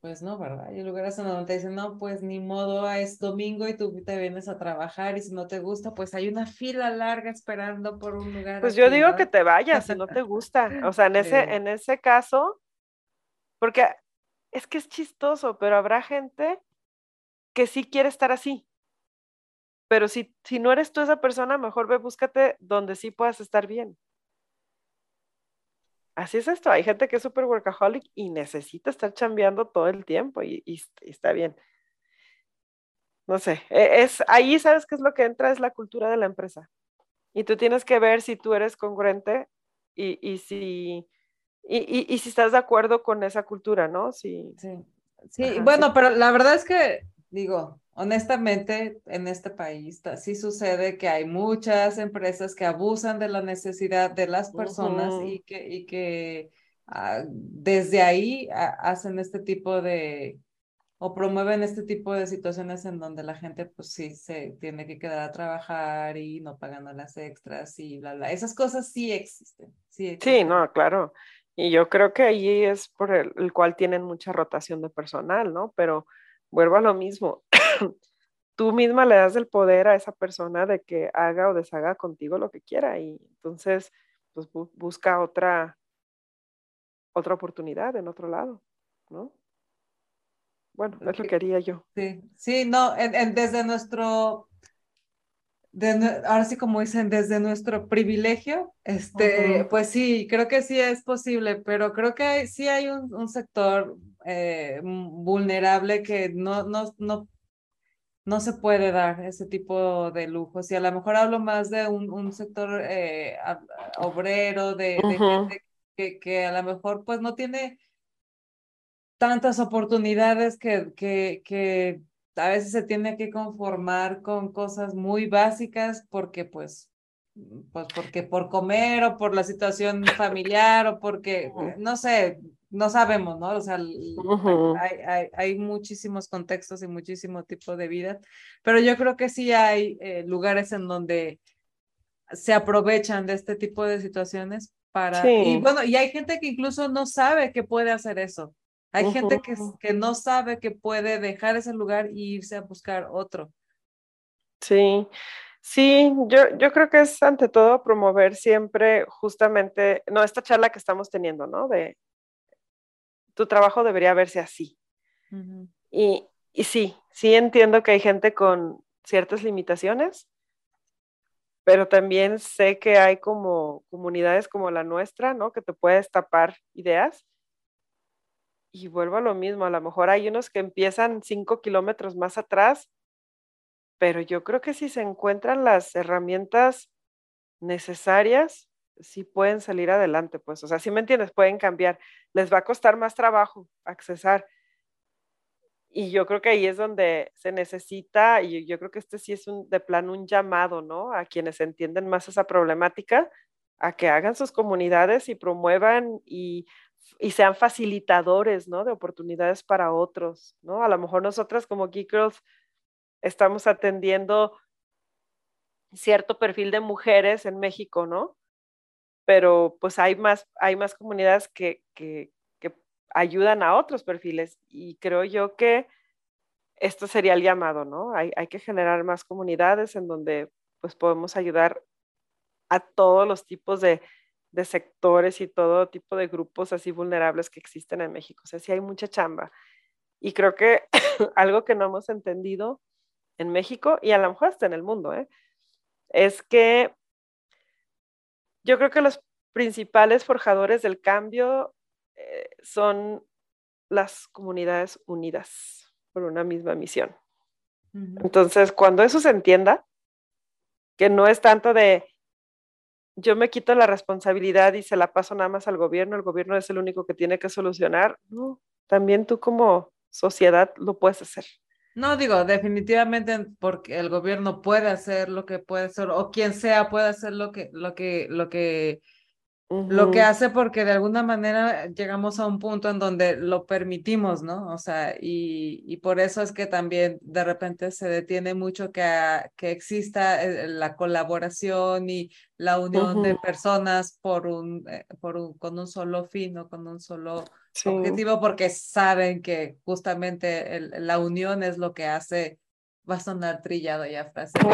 pues no, ¿verdad? Hay lugares en donde te dicen, no, pues ni modo, es domingo y tú te vienes a trabajar y si no te gusta, pues hay una fila larga esperando por un lugar. Pues yo digo que te vayas si no te gusta. O sea, en ese, en ese caso, porque es que es chistoso, pero habrá gente que sí quiere estar así. Pero si, si no eres tú esa persona, mejor ve, búscate donde sí puedas estar bien así es esto. Hay gente que es súper workaholic y necesita estar chambeando todo el tiempo y, está bien. no sé, e, es ahí sabes qué es lo que entra, es la cultura de la empresa. Y tú tienes que ver si tú eres congruente y, y si, y, si estás de acuerdo con esa cultura, ¿no? Sí, sí, bueno, pero la verdad es que, digo, honestamente, en este país sí sucede que hay muchas empresas que abusan de la necesidad de las personas y que, y que ah, desde ahí ah, hacen este tipo de, o promueven este tipo de situaciones en donde la gente pues sí se tiene que quedar a trabajar y no pagando las extras y bla, bla. Esas cosas sí existen. Sí, sí no, claro. Y yo creo que ahí es por el, cual tienen mucha rotación de personal, ¿no? Pero vuelvo a lo mismo. Tú misma le das el poder a esa persona de que haga o deshaga contigo lo que quiera y entonces pues busca otra otra oportunidad en otro lado, ¿no? Bueno, es lo que haría yo. Sí, sí, no, desde nuestro, ahora sí como dicen, desde nuestro privilegio, este, pues sí, creo que sí es posible, pero creo que sí hay un, sector eh, vulnerable que no, no, no, no se puede dar ese tipo de lujos. Y a lo mejor hablo más de un, sector eh, obrero, de, gente que, que a lo mejor pues no tiene tantas oportunidades que, que, que a veces se tiene que conformar con cosas muy básicas porque pues pues porque por comer o por la situación familiar o porque, no sé, no sabemos, ¿no? O sea, hay, hay, hay, muchísimos contextos y muchísimo tipo de vida, pero yo creo que sí hay eh, lugares en donde se aprovechan de este tipo de situaciones para, y bueno, y hay gente que incluso no sabe que puede hacer eso. Hay gente que, que no sabe que puede dejar ese lugar e irse a buscar otro. Sí, sí, yo, yo creo que es ante todo promover siempre justamente, no, esta charla que estamos teniendo, ¿no? De tu trabajo debería verse así. y, y sí, sí entiendo que hay gente con ciertas limitaciones, pero también sé que hay como comunidades como la nuestra, ¿no? Que te puedes tapar ideas y vuelvo a lo mismo, a lo mejor hay unos que empiezan cinco kilómetros más atrás, pero yo creo que si se encuentran las herramientas necesarias, sí pueden salir adelante, pues, o sea, si me entiendes, pueden cambiar, les va a costar más trabajo accesar. Y yo creo que ahí es donde se necesita, y yo creo que este sí es un, de plano un llamado, ¿no? A quienes entienden más esa problemática, a que hagan sus comunidades y promuevan y y sean facilitadores, ¿no? De oportunidades para otros, ¿no? A lo mejor nosotras como Geek Girls estamos atendiendo cierto perfil de mujeres en México, ¿no? Pero pues hay más, hay más comunidades que, que, ayudan a otros perfiles y creo yo que esto sería el llamado, ¿no? Hay, hay que generar más comunidades en donde pues podemos ayudar a todos los tipos de, de sectores y todo tipo de grupos así vulnerables que existen en México. O sea, sí hay mucha chamba. Y creo que algo que no hemos entendido en México y a lo mejor hasta en el mundo, ¿eh? es que yo creo que los principales forjadores del cambio eh, son las comunidades unidas por una misma misión. Entonces, cuando eso se entienda, que no es tanto de yo me quito la responsabilidad y se la paso nada más al gobierno, el gobierno es el único que tiene que solucionar. No, también tú como sociedad lo puedes hacer. No, digo, definitivamente porque el gobierno puede hacer lo que puede hacer, o quien sea puede hacer lo que, lo que, lo que lo que hace porque de alguna manera llegamos a un punto en donde lo permitimos, ¿no? O sea, y, y por eso es que también de repente se detiene mucho que, que exista eh, la colaboración y la unión de personas por un, eh, por un, con un solo fin o con un solo objetivo, porque saben que justamente la unión es lo que hace va a sonar trillado ya frase.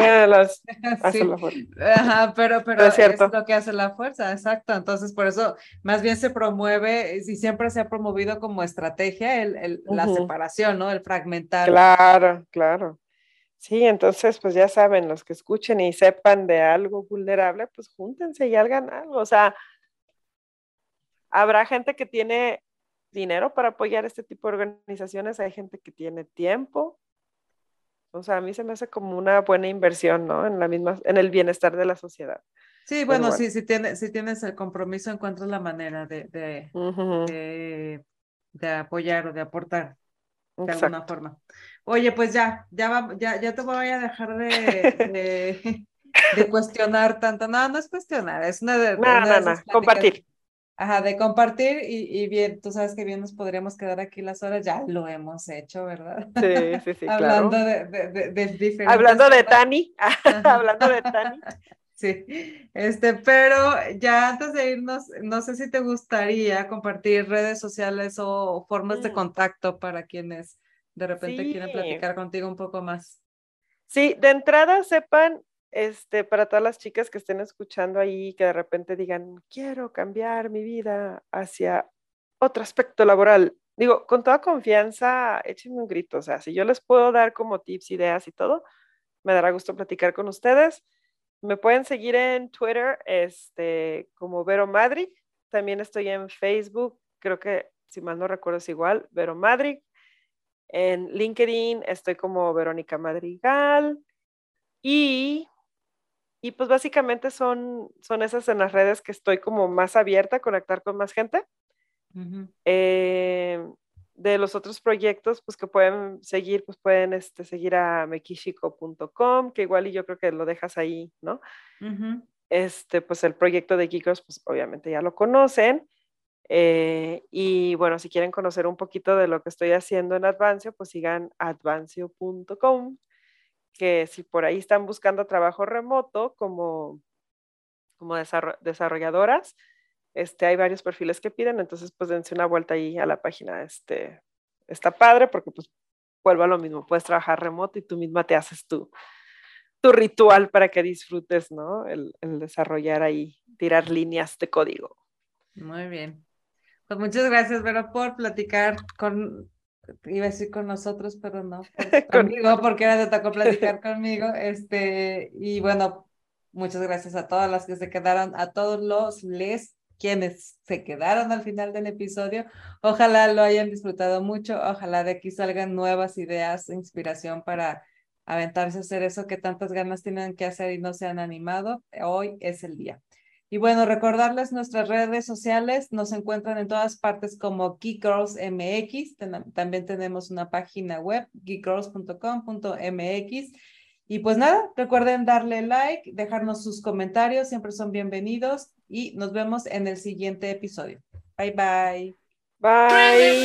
Ajá, pero, pero es, lo que hace la fuerza, exacto. Entonces, por eso más bien se promueve, y siempre se ha promovido como estrategia el, el la separación, ¿no? El fragmentar. Claro, claro. Sí, entonces, pues ya saben, los que escuchen y sepan de algo vulnerable, pues júntense y hagan algo. O sea, habrá gente que tiene dinero para apoyar este tipo de organizaciones, hay gente que tiene tiempo, O sea, a mí se me hace como una buena inversión, ¿no? En la misma, en el bienestar de la sociedad. Sí, bueno, sí, si, tienes, si tienes el compromiso, encuentras la manera de, de, de, apoyar o de aportar de alguna forma. Oye, pues ya, ya, ya, ya te voy a dejar de, de, cuestionar tanto. No, no es cuestionar, es una de... No, no, no, compartir. Ajá, de compartir y, y, bien, tú sabes que bien nos podríamos quedar aquí las horas, ya lo hemos hecho, ¿verdad? Sí, sí, sí, Hablando de, de, de, diferentes... Hablando de Tani, hablando de Tani. Sí, este, pero ya antes de irnos, no sé si te gustaría compartir redes sociales o formas de mm. contacto para quienes de repente quieren platicar contigo un poco más. Sí, de entrada sepan este, para todas las chicas que estén escuchando ahí, que de repente digan, quiero cambiar mi vida hacia otro aspecto laboral. Digo, con toda confianza, échenme un grito. O sea, si yo les puedo dar como tips, ideas y todo, me dará gusto platicar con ustedes. Me pueden seguir en Twitter, este, como Vero Madrid. También estoy en Facebook, creo que si mal no recuerdo es igual, Vero Madrid. En LinkedIn estoy como Verónica Madrigal. Y y pues básicamente son, son esas en las redes que estoy como más abierta a conectar con más gente. Eh, de los otros proyectos, pues que pueden seguir, pues pueden este, seguir a mekishiko.com, que igual y yo creo que lo dejas ahí, ¿no? Este, pues el proyecto de Geekers, pues obviamente ya lo conocen. Eh, y bueno, si quieren conocer un poquito de lo que estoy haciendo en Advancio, pues sigan advancio.com que si por ahí están buscando trabajo remoto como, como desarrolladoras, este, hay varios perfiles que piden, entonces pues dense una vuelta ahí a la página, este, está padre porque pues vuelvo a lo mismo, puedes trabajar remoto y tú misma te haces tu, tu ritual para que disfrutes, ¿no? El, desarrollar ahí, tirar líneas de código. Muy bien. Pues muchas gracias, Vero, por platicar con iba a decir con nosotros, pero no, conmigo, porque era de tocó platicar conmigo. Este, y bueno, muchas gracias a todas las que se quedaron, a todos los les quienes se quedaron al final del episodio. Ojalá lo hayan disfrutado mucho, ojalá de aquí salgan nuevas ideas, inspiración para aventarse a hacer eso que tantas ganas tienen que hacer y no se han animado. Hoy es el día. Y bueno, recordarles nuestras redes sociales, nos encuentran en todas partes como Geek Girls MX, también tenemos una página web, geekgirls.com.mx. Y pues nada, recuerden darle like, dejarnos sus comentarios, siempre son bienvenidos y nos vemos en el siguiente episodio. Bye bye. Bye.